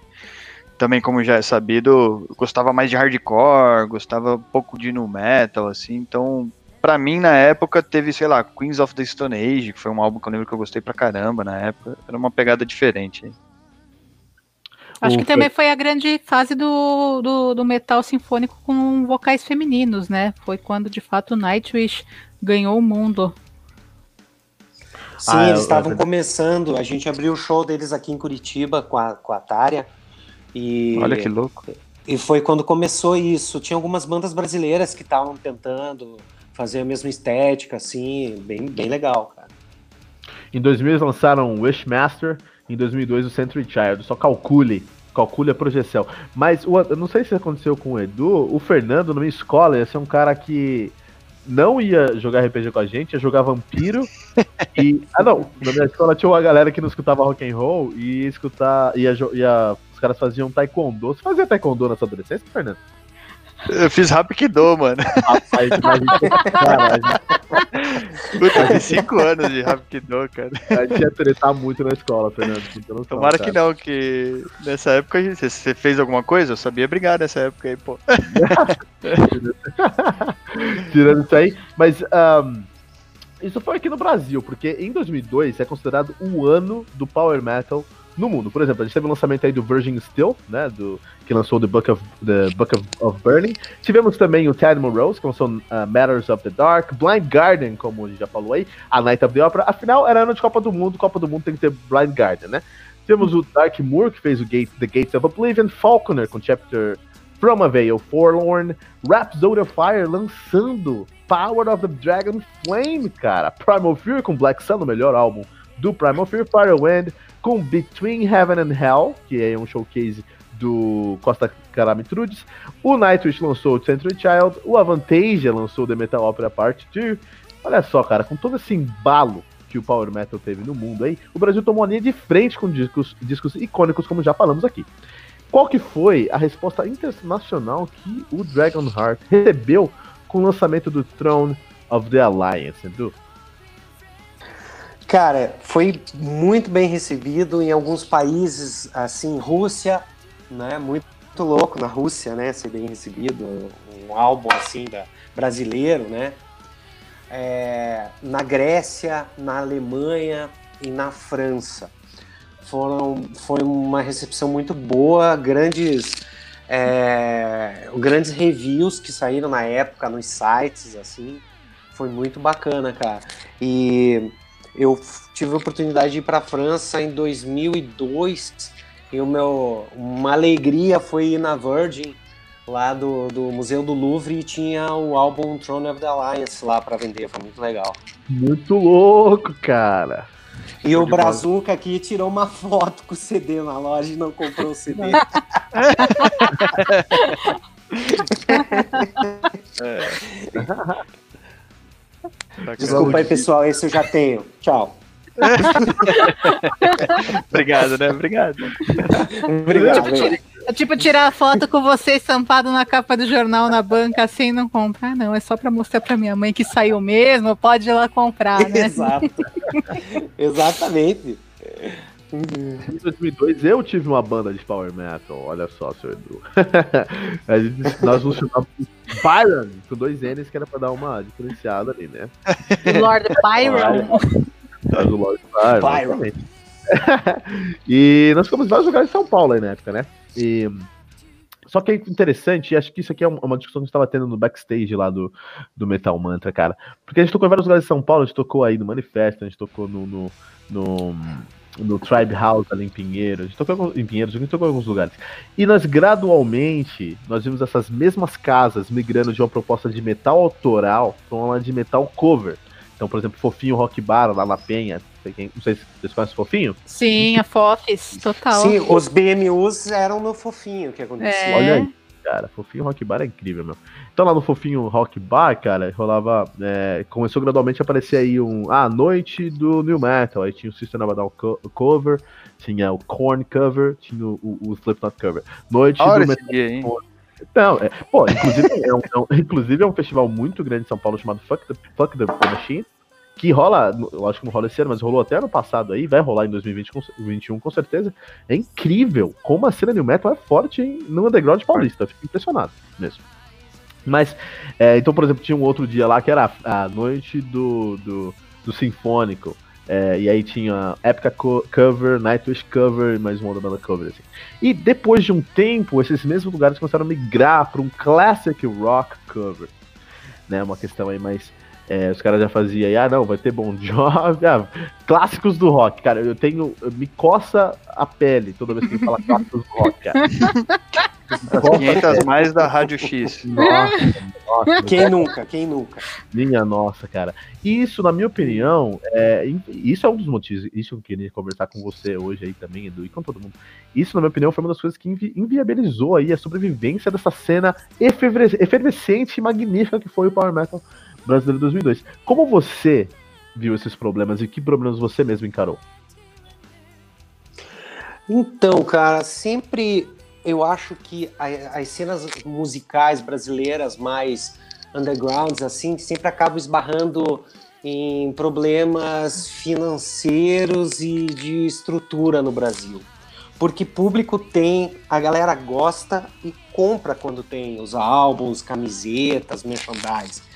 também como já é sabido, gostava mais de hardcore, gostava um pouco de nu metal, assim. Então, pra mim, na época, teve, sei lá, Queens of the Stone Age, que foi um álbum que eu lembro que eu gostei pra caramba na época. Era uma pegada diferente. Acho que também foi a grande fase do, do, do, metal sinfônico com vocais femininos, né? Foi quando de fato o Nightwish ganhou o mundo. Sim, ah, eles estavam eu... começando. A gente abriu o show deles aqui em Curitiba com a, com a Tária. E, Olha que louco. E foi quando começou isso. Tinha algumas bandas brasileiras que estavam tentando fazer a mesma estética, assim, bem, bem legal, cara. Em 2000 eles lançaram Wishmaster, em 2002 o Century Child. Só calcule, calcule a projeção. Mas o, eu não sei se aconteceu com o Edu, o Fernando, na minha escola, ia ser um cara que não ia jogar RPG com a gente, ia jogar Vampiro. e. Ah, não. Na minha escola tinha uma galera que não escutava rock and roll e ia escutar. Ia, ia, os caras faziam taekwondo. Você fazia taekwondo na sua adolescência, Fernando? Eu fiz Rapkido, mano. Rapaz, imagina. Puta, fiz 5 anos de Rapkido, cara. A gente ia tretar muito na escola, Fernando. Não Tomara que não, que nessa época você fez alguma coisa? Eu sabia brigar nessa época aí, pô. Tirando isso aí, mas um, isso foi aqui no Brasil, porque em 2002 é considerado o ano do Power Metal no mundo. Por exemplo, a gente teve o lançamento aí do Virgin Steel, né, do, que lançou The Book of, The Book of, of Burning. Tivemos também o Ted Monrose, que lançou uh, Matters of the Dark, Blind Garden, como a gente já falou aí, a Night of the Opera. Afinal, era ano de Copa do Mundo, Copa do Mundo tem que ter Blind Garden, né? Temos o Dark Moor, que fez o Gate, The Gates of Oblivion, Falconer, com Chapter From a Veil Forlorn, Rhapsody of Fire lançando Power of the Dragon Flame, cara. Primal Fear com Black Sun, o melhor álbum do Primal Fear, Firewind, com Between Heaven and Hell, que é um showcase do Costa Caramitrudes. O Nightwish lançou o Century Child. O Avantasia lançou The Metal Opera Part 2. Olha só, cara, com todo esse embalo que o Power Metal teve no mundo aí, o Brasil tomou a linha de frente com discos, discos icônicos, como já falamos aqui. Qual que foi a resposta internacional que o Dragonheart recebeu com o lançamento do Throne of the Alliance, Edu? Cara, foi muito bem recebido em alguns países, assim, Rússia, né? Muito, louco na Rússia, né? Ser bem recebido, um álbum assim da, brasileiro, né? É, na Grécia, na Alemanha e na França. Foram, foi uma recepção muito boa, grandes, é, grandes reviews que saíram na época nos sites, assim. Foi muito bacana, cara. E eu tive a oportunidade de ir para a França em 2002 e o meu, uma alegria foi ir na Virgin, lá do, do Museu do Louvre, e tinha o álbum Throne of the Alliance lá para vender. Foi muito legal. Muito louco, cara. E o Brazuca aqui tirou uma foto com o CD na loja e não comprou o CD. é. Desculpa aí, pessoal, esse eu já tenho. Tchau. Obrigado, né? Obrigado. Obrigado. Tipo, é tipo tirar foto com você estampado na capa do jornal na banca assim não comprar, não. É só para mostrar para minha mãe que saiu mesmo, pode ir lá comprar, né? Exato. Exatamente. Em 2002 eu tive uma banda de power metal, olha só, seu Edu. gente, nós nos chamamos Byron, com dois N's, que era pra dar uma diferenciada ali, né? Lord Byron. o Lord Byron. Byron. e nós ficamos em vários lugares em São Paulo aí na época, né? E só que é interessante, e acho que isso aqui é uma discussão que a gente estava tendo no backstage lá do, do Metal Mantra, cara. Porque a gente tocou em vários lugares de São Paulo, a gente tocou aí no Manifesto, a gente tocou no, no, no no Tribe House ali em Pinheiros, a gente tocou em Pinheiros, a gente tocou em alguns lugares. E nós gradualmente, nós vimos essas mesmas casas migrando de uma proposta de metal autoral para uma de metal cover. Então, por exemplo, Fofinho Rock Bar lá na Penha, não sei se vocês conhecem Fofinho? Sim, a Fofis, total. Sim, os BMUs eram no Fofinho que acontecia. É. Olha aí cara. Fofinho Rock Bar é incrível, meu. Então lá no Fofinho Rock Bar, cara, rolava. É, começou gradualmente a aparecer aí um. Ah, noite do New Metal. Aí tinha o System of Down cover, tinha o Korn cover, tinha o, o, o Slipknot cover. Noite Olha do Metal. Dia, Não, é, pô, inclusive é, um, é um, inclusive é um festival muito grande em São Paulo chamado Fuck the, Fuck the Machine. Que rola, acho que não rola esse ano, mas rolou até ano passado aí, vai rolar em 2020, 2021 com certeza. É incrível como a cena New Metal é forte hein, no underground paulista. Fico impressionado mesmo. Mas, é, então, por exemplo, tinha um outro dia lá que era a, noite do, do, do Sinfônico. É, e aí tinha Épica co Cover, Nightwish Cover mais uma outra banda cover. Assim. E depois de um tempo, esses mesmos lugares começaram a migrar para um Classic Rock Cover. Né, uma questão aí mais é, os caras já faziam aí, ah não, vai ter Bon Jovi, ah, clássicos do rock, cara, eu tenho, me coça a pele toda vez que ele fala clássicos do rock, cara. As 500 mais da Rádio X. Nossa, nossa. Quem nunca, quem nunca. Minha nossa, cara. Isso, na minha opinião, é, isso é um dos motivos, isso eu queria conversar com você hoje aí também, Edu, e com todo mundo. Isso, na minha opinião, foi uma das coisas que invi inviabilizou aí a sobrevivência dessa cena efervescente e magnífica que foi o Power Metal Brasileiro 2002. Como você viu esses problemas e que problemas você mesmo encarou? Então, cara, sempre eu acho que as cenas musicais brasileiras mais undergrounds, assim, sempre acabam esbarrando em problemas financeiros e de estrutura no Brasil. Porque público tem, a galera gosta e compra quando tem os álbuns, camisetas, merchandise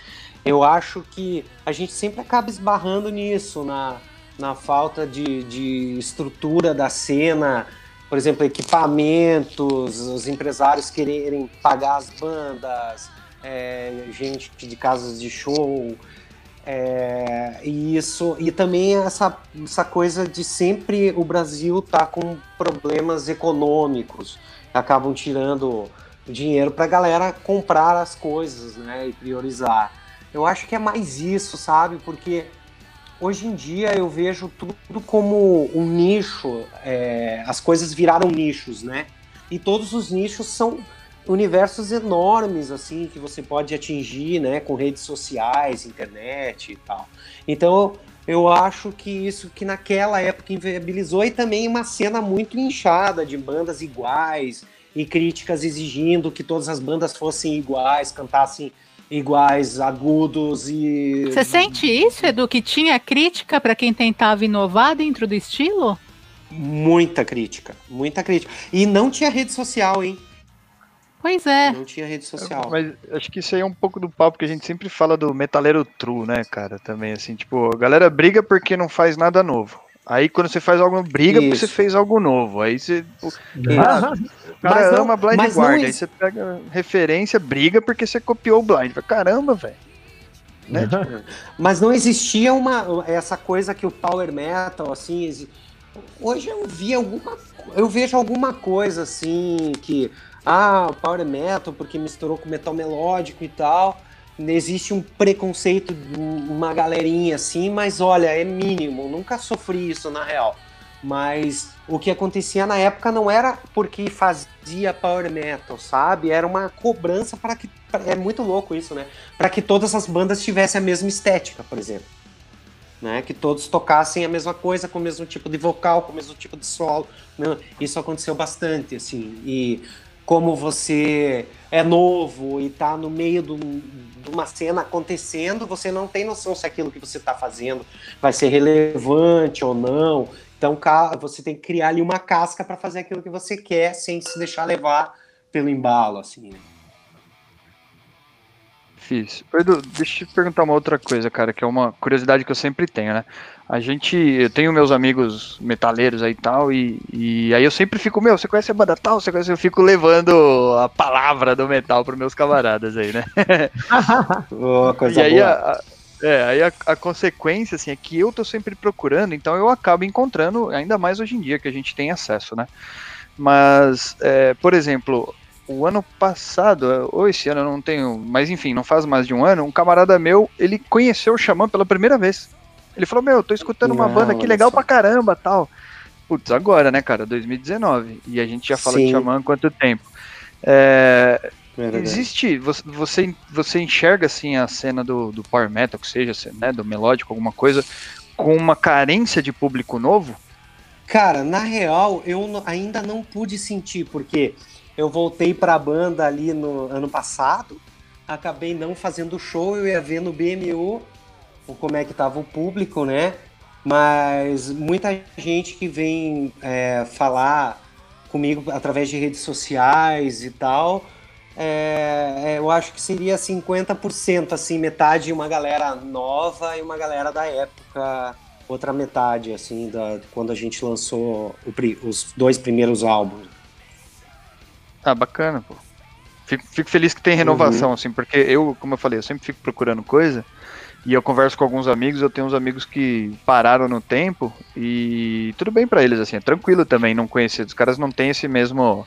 eu acho que a gente sempre acaba esbarrando nisso, na, na falta de, de estrutura da cena, por exemplo, equipamentos, os empresários quererem pagar as bandas, é, gente de casas de show. É, e isso e também essa, essa coisa de sempre o Brasil tá com problemas econômicos acabam tirando dinheiro para a galera comprar as coisas né, e priorizar eu acho que é mais isso, sabe? Porque hoje em dia eu vejo tudo como um nicho, é, as coisas viraram nichos, né? E todos os nichos são universos enormes, assim, que você pode atingir, né, com redes sociais, internet e tal. Então, eu acho que isso que naquela época inviabilizou e também uma cena muito inchada de bandas iguais e críticas exigindo que todas as bandas fossem iguais, cantassem iguais, agudos e. Você sente isso, Edu, que tinha crítica para quem tentava inovar dentro do estilo? Muita crítica, muita crítica. E não tinha rede social, hein? Pois é. Não tinha rede social. Mas acho que isso aí é um pouco do papo que a gente sempre fala do metaleiro true, né, cara? Também, assim, tipo, a galera briga porque não faz nada novo. Aí quando você faz algo, briga Isso. porque você fez algo novo. Aí você. Ah, o cara mas ama Blind Guard. Aí você pega referência, briga porque você copiou o Blind. Caramba, velho. Né? mas não existia uma essa coisa que o Power Metal, assim. Hoje eu vi alguma. Eu vejo alguma coisa assim que. Ah, Power Metal, porque misturou com metal melódico e tal existe um preconceito de uma galerinha assim, mas olha, é mínimo, nunca sofri isso na real. Mas o que acontecia na época não era porque fazia power metal, sabe? Era uma cobrança para que é muito louco isso, né? Para que todas as bandas tivessem a mesma estética, por exemplo. Né? Que todos tocassem a mesma coisa, com o mesmo tipo de vocal, com o mesmo tipo de solo. Né? Isso aconteceu bastante, assim. E como você é novo e está no meio de uma cena acontecendo, você não tem noção se aquilo que você está fazendo vai ser relevante ou não. Então você tem que criar ali uma casca para fazer aquilo que você quer sem se deixar levar pelo embalo, assim. Né? Edu, deixa eu te perguntar uma outra coisa, cara, que é uma curiosidade que eu sempre tenho, né? A gente, eu tenho meus amigos metaleiros aí e tal, e, e aí eu sempre fico, meu, você conhece a banda tal? Você conhece? Eu fico levando a palavra do metal para meus camaradas aí, né? oh, coisa e aí boa. A, é, aí a, a, consequência, assim, é que eu tô sempre procurando, então eu acabo encontrando, ainda mais hoje em dia que a gente tem acesso, né? Mas, é, por exemplo, o ano passado, ou esse ano eu não tenho, mas enfim, não faz mais de um ano, um camarada meu, ele conheceu o Xamã pela primeira vez. Ele falou, meu, tô escutando uma não, banda aqui legal só. pra caramba, tal. Putz, agora, né, cara, 2019, e a gente já fala Sim. de Xamã há quanto tempo. É, existe, você, você, enxerga, assim, a cena do, do power metal, que seja, né, do melódico, alguma coisa, com uma carência de público novo? Cara, na real, eu ainda não pude sentir, porque eu voltei para a banda ali no ano passado, acabei não fazendo show, eu ia ver no BMU como é que tava o público, né? Mas muita gente que vem é, falar comigo através de redes sociais e tal, é, é eu acho que seria 50%, assim, metade uma galera nova e uma galera da época, outra metade, assim, da, quando a gente lançou o, os dois primeiros álbuns. Ah, bacana, pô. Fico, fico feliz que tem renovação, uhum. assim, porque eu, como eu falei, eu sempre fico procurando coisa e eu converso com alguns amigos, eu tenho uns amigos que pararam no tempo e tudo bem para eles, assim, é tranquilo também não conhecer. Os caras não têm esse mesmo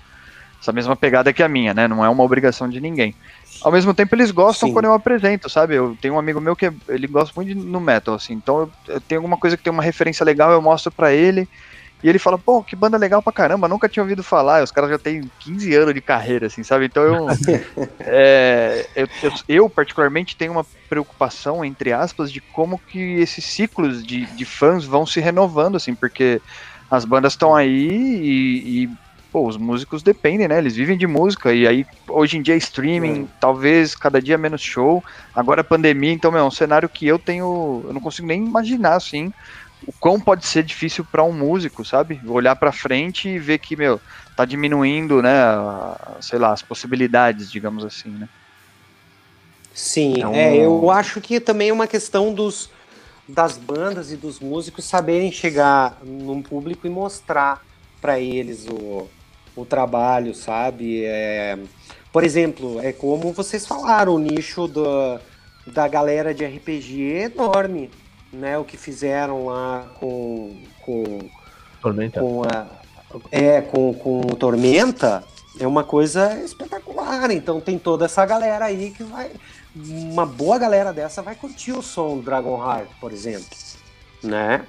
essa mesma pegada que a minha, né? Não é uma obrigação de ninguém. Ao mesmo tempo eles gostam Sim. quando eu apresento, sabe? Eu tenho um amigo meu que ele gosta muito de, no metal, assim. Então eu, eu tenho alguma coisa que tem uma referência legal, eu mostro para ele e ele fala, pô, que banda legal pra caramba, nunca tinha ouvido falar. Os caras já têm 15 anos de carreira, assim, sabe? Então eu, é, eu, eu, eu, particularmente, tenho uma preocupação, entre aspas, de como que esses ciclos de, de fãs vão se renovando, assim, porque as bandas estão aí e, e pô, os músicos dependem, né? Eles vivem de música e aí hoje em dia streaming, é. talvez cada dia menos show. Agora pandemia, então meu, é um cenário que eu tenho, eu não consigo nem imaginar assim o quão pode ser difícil para um músico, sabe? Olhar para frente e ver que, meu, tá diminuindo, né, sei lá, as possibilidades, digamos assim, né? Sim, então, é, eu acho que também é uma questão dos das bandas e dos músicos saberem chegar num público e mostrar para eles o, o trabalho, sabe? É, por exemplo, é como vocês falaram, o nicho do, da galera de RPG é enorme né, o que fizeram lá com com Tormenta. com a, é com, com Tormenta é uma coisa espetacular. Então tem toda essa galera aí que vai uma boa galera dessa vai curtir o som do Dragon Heart, por exemplo, né?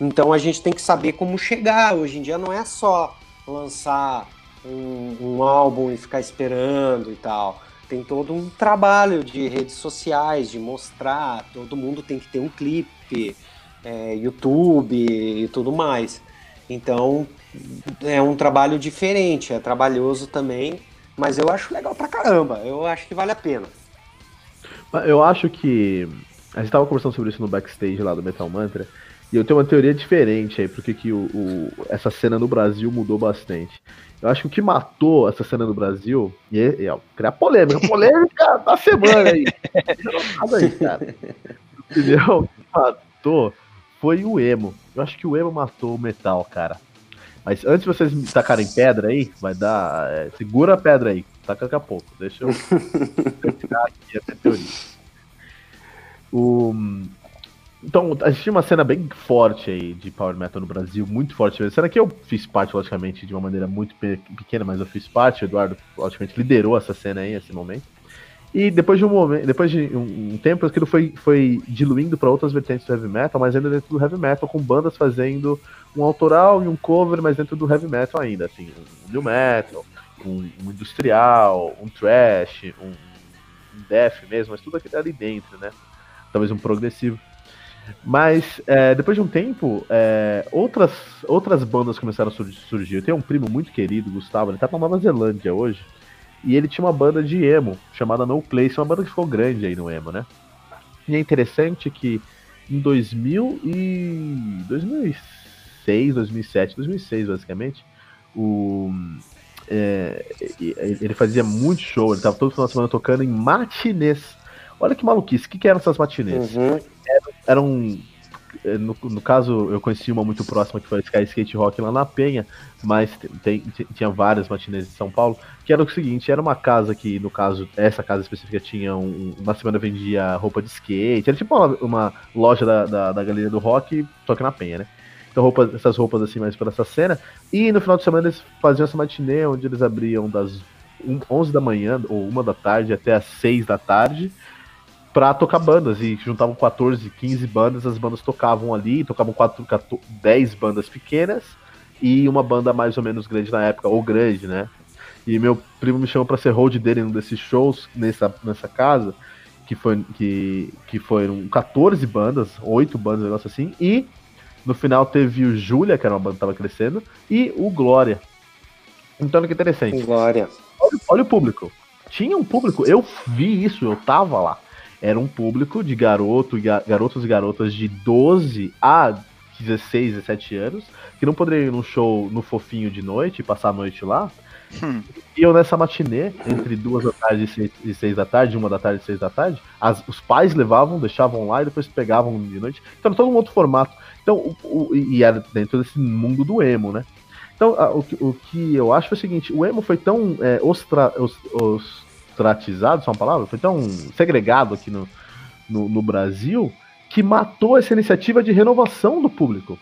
Então a gente tem que saber como chegar. Hoje em dia não é só lançar um, um álbum e ficar esperando e tal tem todo um trabalho de redes sociais, de mostrar, todo mundo tem que ter um clipe, é, YouTube e tudo mais. Então é um trabalho diferente, é trabalhoso também, mas eu acho legal pra caramba, eu acho que vale a pena. Eu acho que. A gente tava conversando sobre isso no backstage lá do Metal Mantra. E eu tenho uma teoria diferente aí, porque que o, o, essa cena no Brasil mudou bastante. Eu acho que o que matou essa cena no Brasil, e é, é criar polêmica, polêmica da semana aí. aí cara. O que matou foi o emo. Eu acho que o emo matou o metal, cara. Mas antes de vocês me tacarem pedra aí, vai dar. É, segura a pedra aí, taca daqui a pouco. Deixa eu aqui a teoria. O, então, a gente tinha uma cena bem forte aí de Power Metal no Brasil, muito forte. A cena que eu fiz parte, logicamente, de uma maneira muito pequena, mas eu fiz parte. O Eduardo, logicamente, liderou essa cena aí, esse momento. E depois de um momento, depois de um, tempo, aquilo foi, foi diluindo para outras vertentes do heavy metal, mas ainda dentro do heavy metal, com bandas fazendo um autoral e um cover, mas dentro do heavy metal ainda, assim, um new metal, um, um industrial, um trash, um, um death mesmo, mas tudo aquilo ali dentro, né? Talvez um progressivo. Mas é, depois de um tempo, é, outras, outras bandas começaram a surgir. Eu tenho um primo muito querido, Gustavo, ele tá na Nova Zelândia hoje. E ele tinha uma banda de emo, chamada No Place, uma banda que ficou grande aí no emo, né? E é interessante que em 2000 e 2006, 2007, 2006 basicamente, o, é, ele fazia muito show, ele tava todo final de semana tocando em matinês. Olha que maluquice, o que, que eram essas matinês? Uhum eram. Eh, no, no, caso, eu conheci uma muito próxima que foi a Sky Skate Rock lá na Penha, mas tem, tinha várias matinês em São Paulo, que era o seguinte, era uma casa que, no caso, essa casa específica tinha um, uma semana vendia roupa de skate, era tipo uma, uma loja da, da, da, galeria do rock, só que na Penha, né? Então roupas, essas roupas assim, mais para essa cena, e no final de semana eles faziam essa matinê, onde eles abriam das 11 da manhã, ou uma da tarde, até as 6 da tarde, pra tocar bandas. E juntavam 14, 15 bandas, as bandas tocavam ali, tocavam 4, 14, 10 bandas pequenas e uma banda mais ou menos grande na época, ou grande, né? E meu primo me chamou para ser hold dele num desses shows nessa, nessa casa, que, foi, que, que foram 14 bandas, 8 bandas, um negócio assim, e no final teve o Júlia, que era uma banda que tava crescendo, e o Glória. Então olha que interessante. Glória. Olha, olha o público. Tinha um público, eu vi isso, eu tava lá. Era um público de garoto, garotos e garotas de 12 a 16, 17 anos, que não poderiam ir num show no fofinho de noite, passar a noite lá, Hum. Iam nessa matinê, entre duas da tarde e seis, e seis da tarde, uma da tarde e seis da tarde. As, os pais levavam, deixavam lá e depois pegavam de noite. Então, todo um outro formato. Então, o, o, e era dentro desse mundo do emo, né? Então, a, o, o que eu acho é o seguinte: o emo foi tão é, ostra, os, ostratizado, só uma palavra? Foi tão segregado aqui no, no, no Brasil que matou essa iniciativa de renovação do público.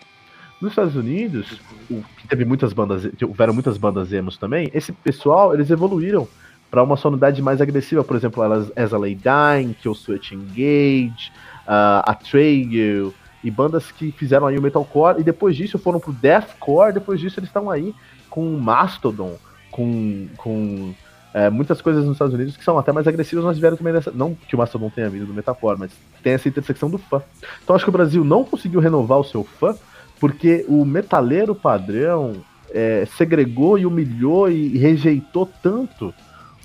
Nos Estados Unidos, o, teve muitas bandas, houveram muitas bandas emos também, esse pessoal, eles evoluíram para uma sonoridade mais agressiva, por exemplo, elas As a Lay Dying, Kill Switch Engage, uh, Atreyu, e bandas que fizeram aí o metalcore, e depois disso foram pro deathcore, depois disso eles estão aí com Mastodon, com, com é, muitas coisas nos Estados Unidos que são até mais agressivas, mas vieram também dessa. Não que o Mastodon tenha vindo do metalcore, mas tem essa intersecção do fã. Então acho que o Brasil não conseguiu renovar o seu fã, porque o metaleiro padrão é, segregou e humilhou e rejeitou tanto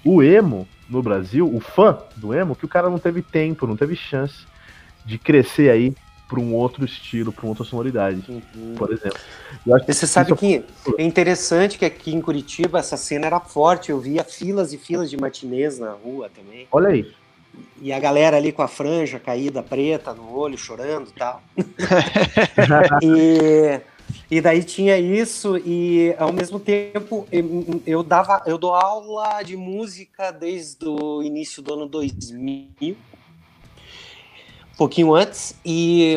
o emo no Brasil, o fã do emo, que o cara não teve tempo, não teve chance de crescer aí para um outro estilo, para uma outra sonoridade, uhum. por exemplo. Você sabe que é interessante que aqui em Curitiba essa cena era forte, eu via filas e filas de matinês na rua também. Olha aí. E a galera ali com a franja caída preta no olho, chorando e tal. e, e daí tinha isso, e ao mesmo tempo eu, dava, eu dou aula de música desde o início do ano 2000, um pouquinho antes, e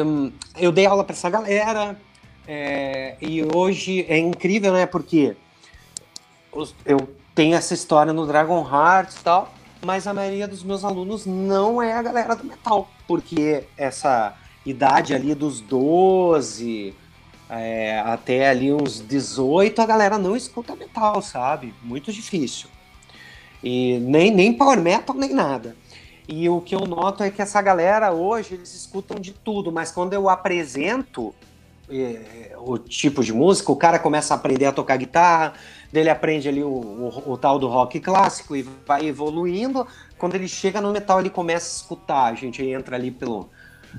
eu dei aula para essa galera. É, e hoje é incrível, né? Porque eu tenho essa história no Dragon Heart e tal mas a maioria dos meus alunos não é a galera do metal, porque essa idade ali dos 12 é, até ali uns 18, a galera não escuta metal, sabe? Muito difícil. E nem, nem power metal, nem nada. E o que eu noto é que essa galera hoje, eles escutam de tudo, mas quando eu apresento é, o tipo de música, o cara começa a aprender a tocar guitarra, dele aprende ali o, o, o, tal do rock clássico e vai evoluindo. Quando ele chega no metal, ele começa a escutar. A gente entra ali pelo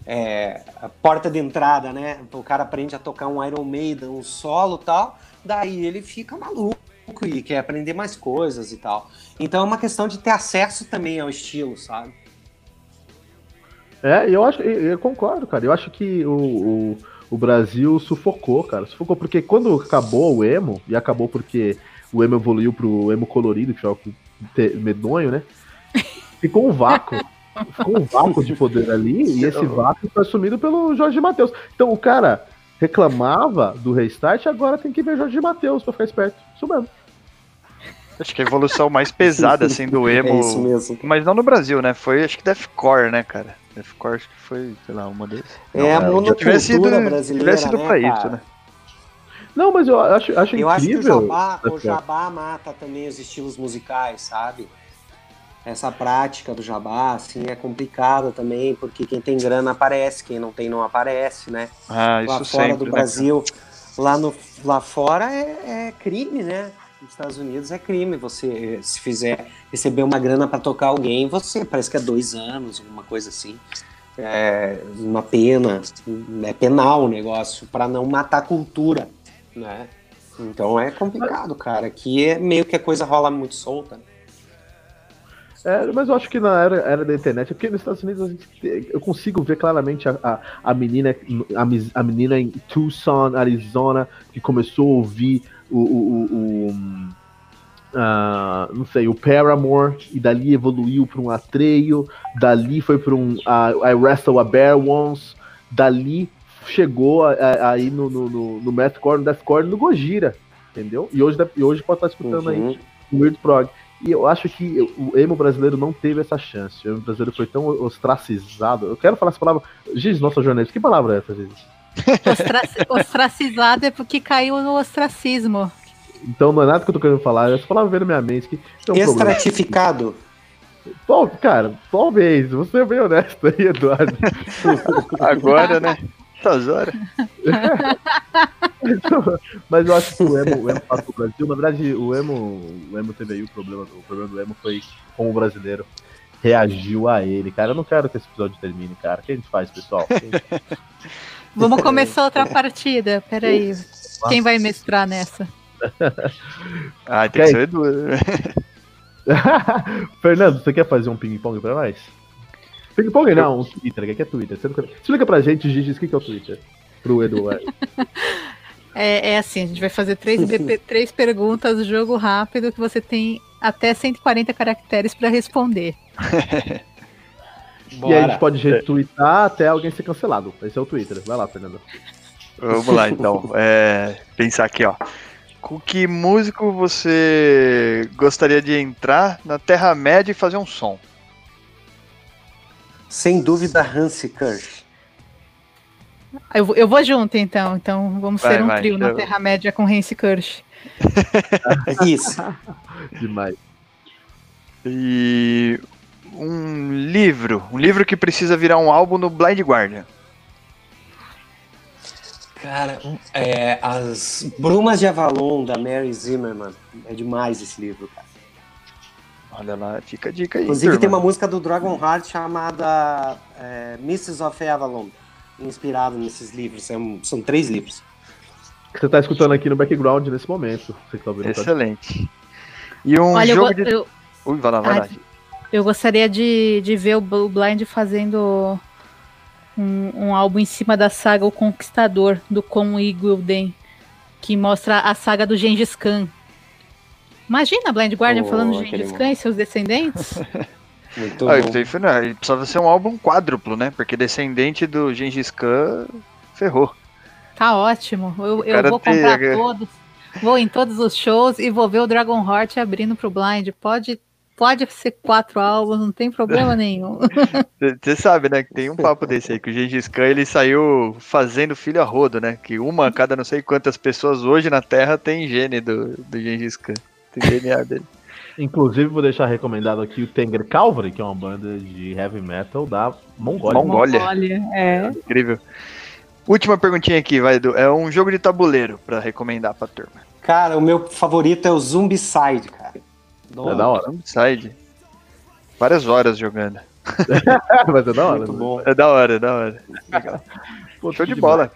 é, a porta de entrada, né? O cara aprende a tocar um Iron Maiden, um solo tal. Daí ele fica maluco e quer aprender mais coisas e tal. Então é uma questão de ter acesso também ao estilo, sabe? É, eu acho, eu concordo, cara. Eu acho que o, o o Brasil sufocou, cara. Sufocou porque quando acabou o emo, e acabou porque o emo evoluiu pro emo colorido, que é medonho, né? Ficou um vácuo. Ficou um vácuo de poder ali, e esse vácuo foi assumido pelo Jorge Matheus. Então o cara reclamava do restart, agora tem que ver Jorge Matheus pra ficar esperto. Isso mesmo. Acho que a evolução mais pesada, assim, do emo. É isso mesmo. Mas não no Brasil, né? Foi, acho que Deathcore, né, cara? Deathcore acho que foi, sei lá, uma desses. É, a monocultura sido, brasileira, tivesse sido né, pra isso, né? Não, mas eu acho, acho eu incrível. Eu acho que o jabá, o jabá mata também os estilos musicais, sabe? Essa prática do jabá, assim, é complicada também, porque quem tem grana aparece, quem não tem não aparece, né? Ah, lá fora sempre, do né, Brasil, lá, no, lá fora é, é crime, né? nos Estados Unidos é crime você se fizer receber uma grana para tocar alguém, você parece que é dois anos, alguma coisa assim. É uma pena, é penal o negócio para não matar a cultura, né? Então é complicado, cara. Aqui é meio que a coisa rola muito solta. Né? É, mas eu acho que na era, era da internet, porque nos Estados Unidos gente, eu consigo ver claramente a, a, a, menina a, a menina em Tucson, Arizona, que começou a ouvir o, o, o uh, não sei, o Paramore, e dali evoluiu para um Atreio, dali foi para um uh, I Wrestle a Bear Once, dali chegou aí no, no, no, no Mathcore, no Deathcore, no Gojira, entendeu? E hoje, e hoje pode estar escutando uhum. aí o Weird Prog. E eu acho que o emo brasileiro não teve essa chance. O emo brasileiro foi tão ostracizado. Eu quero falar essa palavra. Giz, nossa jornalista, que palavra é essa, Giz? ostracizado é porque caiu no ostracismo. Então não é nada que eu tô querendo falar, essa palavra veio na minha mente. Que um Estratificado. Problema. Cara, talvez. Você é bem honesto aí, Eduardo. Agora, né? Essas horas. Mas eu acho que o emo, o emo passou pro Brasil. Na verdade, o emo, o emo teve aí o problema. O problema do emo foi com o brasileiro. reagiu a ele, cara. Eu não quero que esse episódio termine, cara. O que a gente faz, pessoal? Vamos começar outra partida. Peraí. Quem vai mestrar nessa? ah, tem que ser o Edu. Fernando, você quer fazer um ping-pong pra nós? Ping-pong não, um Twitter, o que é Twitter? Explica pra gente, Gigi, o que é o Twitter? Pro Edu. É, é assim, a gente vai fazer três, três perguntas, jogo rápido, que você tem até 140 caracteres para responder. e aí a gente pode retweetar até alguém ser cancelado. Esse é o Twitter. Vai lá, Fernando. Vamos lá, então. É, pensar aqui, ó. Com que músico você gostaria de entrar na Terra-média e fazer um som? Sem dúvida, Hansi Kirsch. Eu, eu vou junto, então. Então vamos vai, ser um vai, trio na Terra-média com Hansi Kirsch. Isso. Demais. E um livro. Um livro que precisa virar um álbum no Blind Guardian. Cara, é, As Brumas de Avalon, da Mary Zimmerman. É demais esse livro, cara. Olha lá, fica a dica aí. Inclusive turma. tem uma música do Dragon Heart chamada é, Mrs. of Avalon, inspirado nesses livros. São, são três livros. Você está escutando aqui no background nesse momento. Você tá ouvindo, Excelente. E um Olha, jogo eu, de... eu... Ui, vai lá, vai lá. Eu gostaria de, de ver o Blind fazendo um, um, álbum em cima da saga O Conquistador, do Con Igulden, que mostra a saga do Gengis Khan. Imagina Blind Guardian oh, falando de Gengis Khan e seus descendentes. Muito ah, bom. Não, precisava ser um álbum quádruplo, né? Porque descendente do Gengis Khan ferrou. Tá ótimo. Eu, eu vou comprar todos. Vou em todos os shows e vou ver o Dragon Heart abrindo pro Blind. Pode pode ser quatro álbuns, não tem problema nenhum. Você sabe, né, que tem um papo desse aí, que o Gengis Khan ele saiu fazendo filho a rodo, né? Que uma a cada não sei quantas pessoas hoje na Terra tem gene do, do Gengis Khan. Tem DNA dele. Inclusive, vou deixar recomendado aqui o Tenger Calvary, que é uma banda de heavy metal da Mongólia. Mongólia. Mongólia é. Incrível. Última perguntinha aqui, vai, Edu. É um jogo de tabuleiro para recomendar pra turma. Cara, o meu favorito é o Zombicide, cara. É da hora. Side. Várias horas jogando. Mas é da hora. Muito né? bom. É da hora, é da hora. Legal. Pô, Show de bola.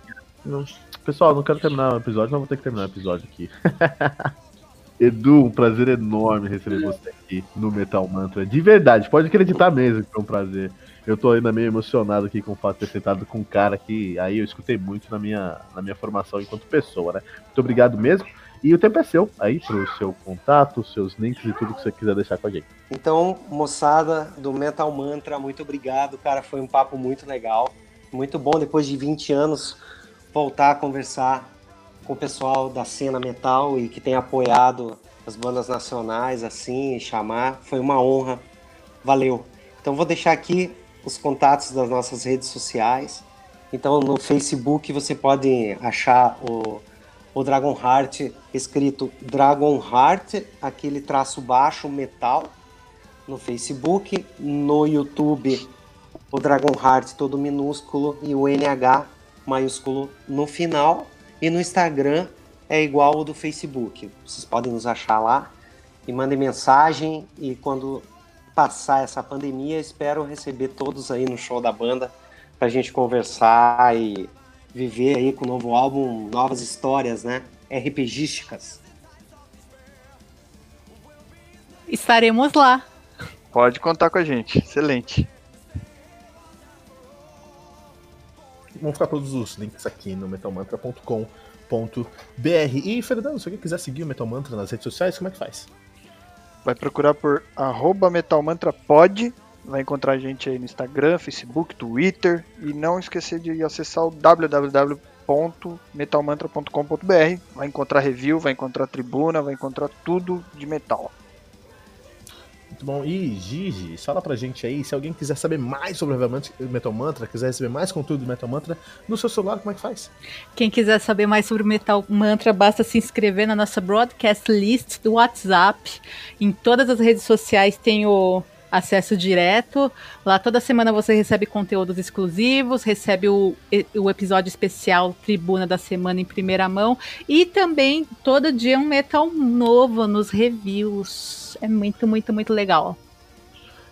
Não. Pessoal, não quero terminar o episódio, mas vou ter que terminar o episódio aqui. Edu, um prazer enorme receber você aqui no Metal Mantra. De verdade, pode acreditar mesmo que foi um prazer. Eu tô ainda meio emocionado aqui com o fato de ter sentado com um cara que aí eu escutei muito na minha, na minha formação enquanto pessoa, né? Muito obrigado mesmo. E o tempo é seu aí para o seu contato, seus links e tudo que você quiser deixar com a gente. Então, moçada do Metal Mantra, muito obrigado, cara. Foi um papo muito legal. Muito bom depois de 20 anos voltar a conversar com o pessoal da cena metal e que tem apoiado as bandas nacionais assim, chamar. Foi uma honra. Valeu. Então vou deixar aqui os contatos das nossas redes sociais. Então no Facebook você pode achar o o Dragon Heart escrito Dragon Heart, aquele traço baixo metal, no Facebook, no YouTube o Dragon Heart todo minúsculo e o NH maiúsculo no final, e no Instagram é igual ao do Facebook. Vocês podem nos achar lá e mandem mensagem e quando passar essa pandemia, espero receber todos aí no show da banda para a gente conversar e viver aí com o novo álbum novas histórias, né? RPGísticas. Estaremos lá. Pode contar com a gente. Excelente. Vão ficar todos os links aqui no metalmantra.com.br. E, Fernando, se alguém quiser seguir o Metal Mantra nas redes sociais, como é que faz? Vai procurar por metalmantrapod vai encontrar a gente aí no Instagram, Facebook, Twitter e não esquecer de acessar o www.metalmantra.com.br. Vai encontrar review, vai encontrar tribuna, vai encontrar tudo de metal. Muito bom. E Gigi, fala pra gente aí, se alguém quiser saber mais sobre o Metal Mantra, quiser receber mais conteúdo do Metal Mantra, no seu celular, como é que faz? Quem quiser saber mais sobre o Metal Mantra, basta se inscrever na nossa broadcast list do WhatsApp. Em todas as redes sociais tem o acesso direto. Lá toda semana você recebe conteúdos exclusivos, recebe o, o episódio especial Tribuna da Semana em primeira mão e também todo dia um metal novo nos reviews. É muito, muito, muito legal.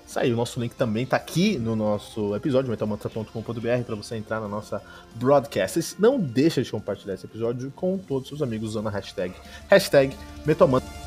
Isso aí, o nosso link também tá aqui no nosso episódio, metalmantra.com.br, para você entrar na nossa broadcast. Não deixa de compartilhar esse episódio com todos os seus amigos usando a hashtag, hashtag Metalmantra.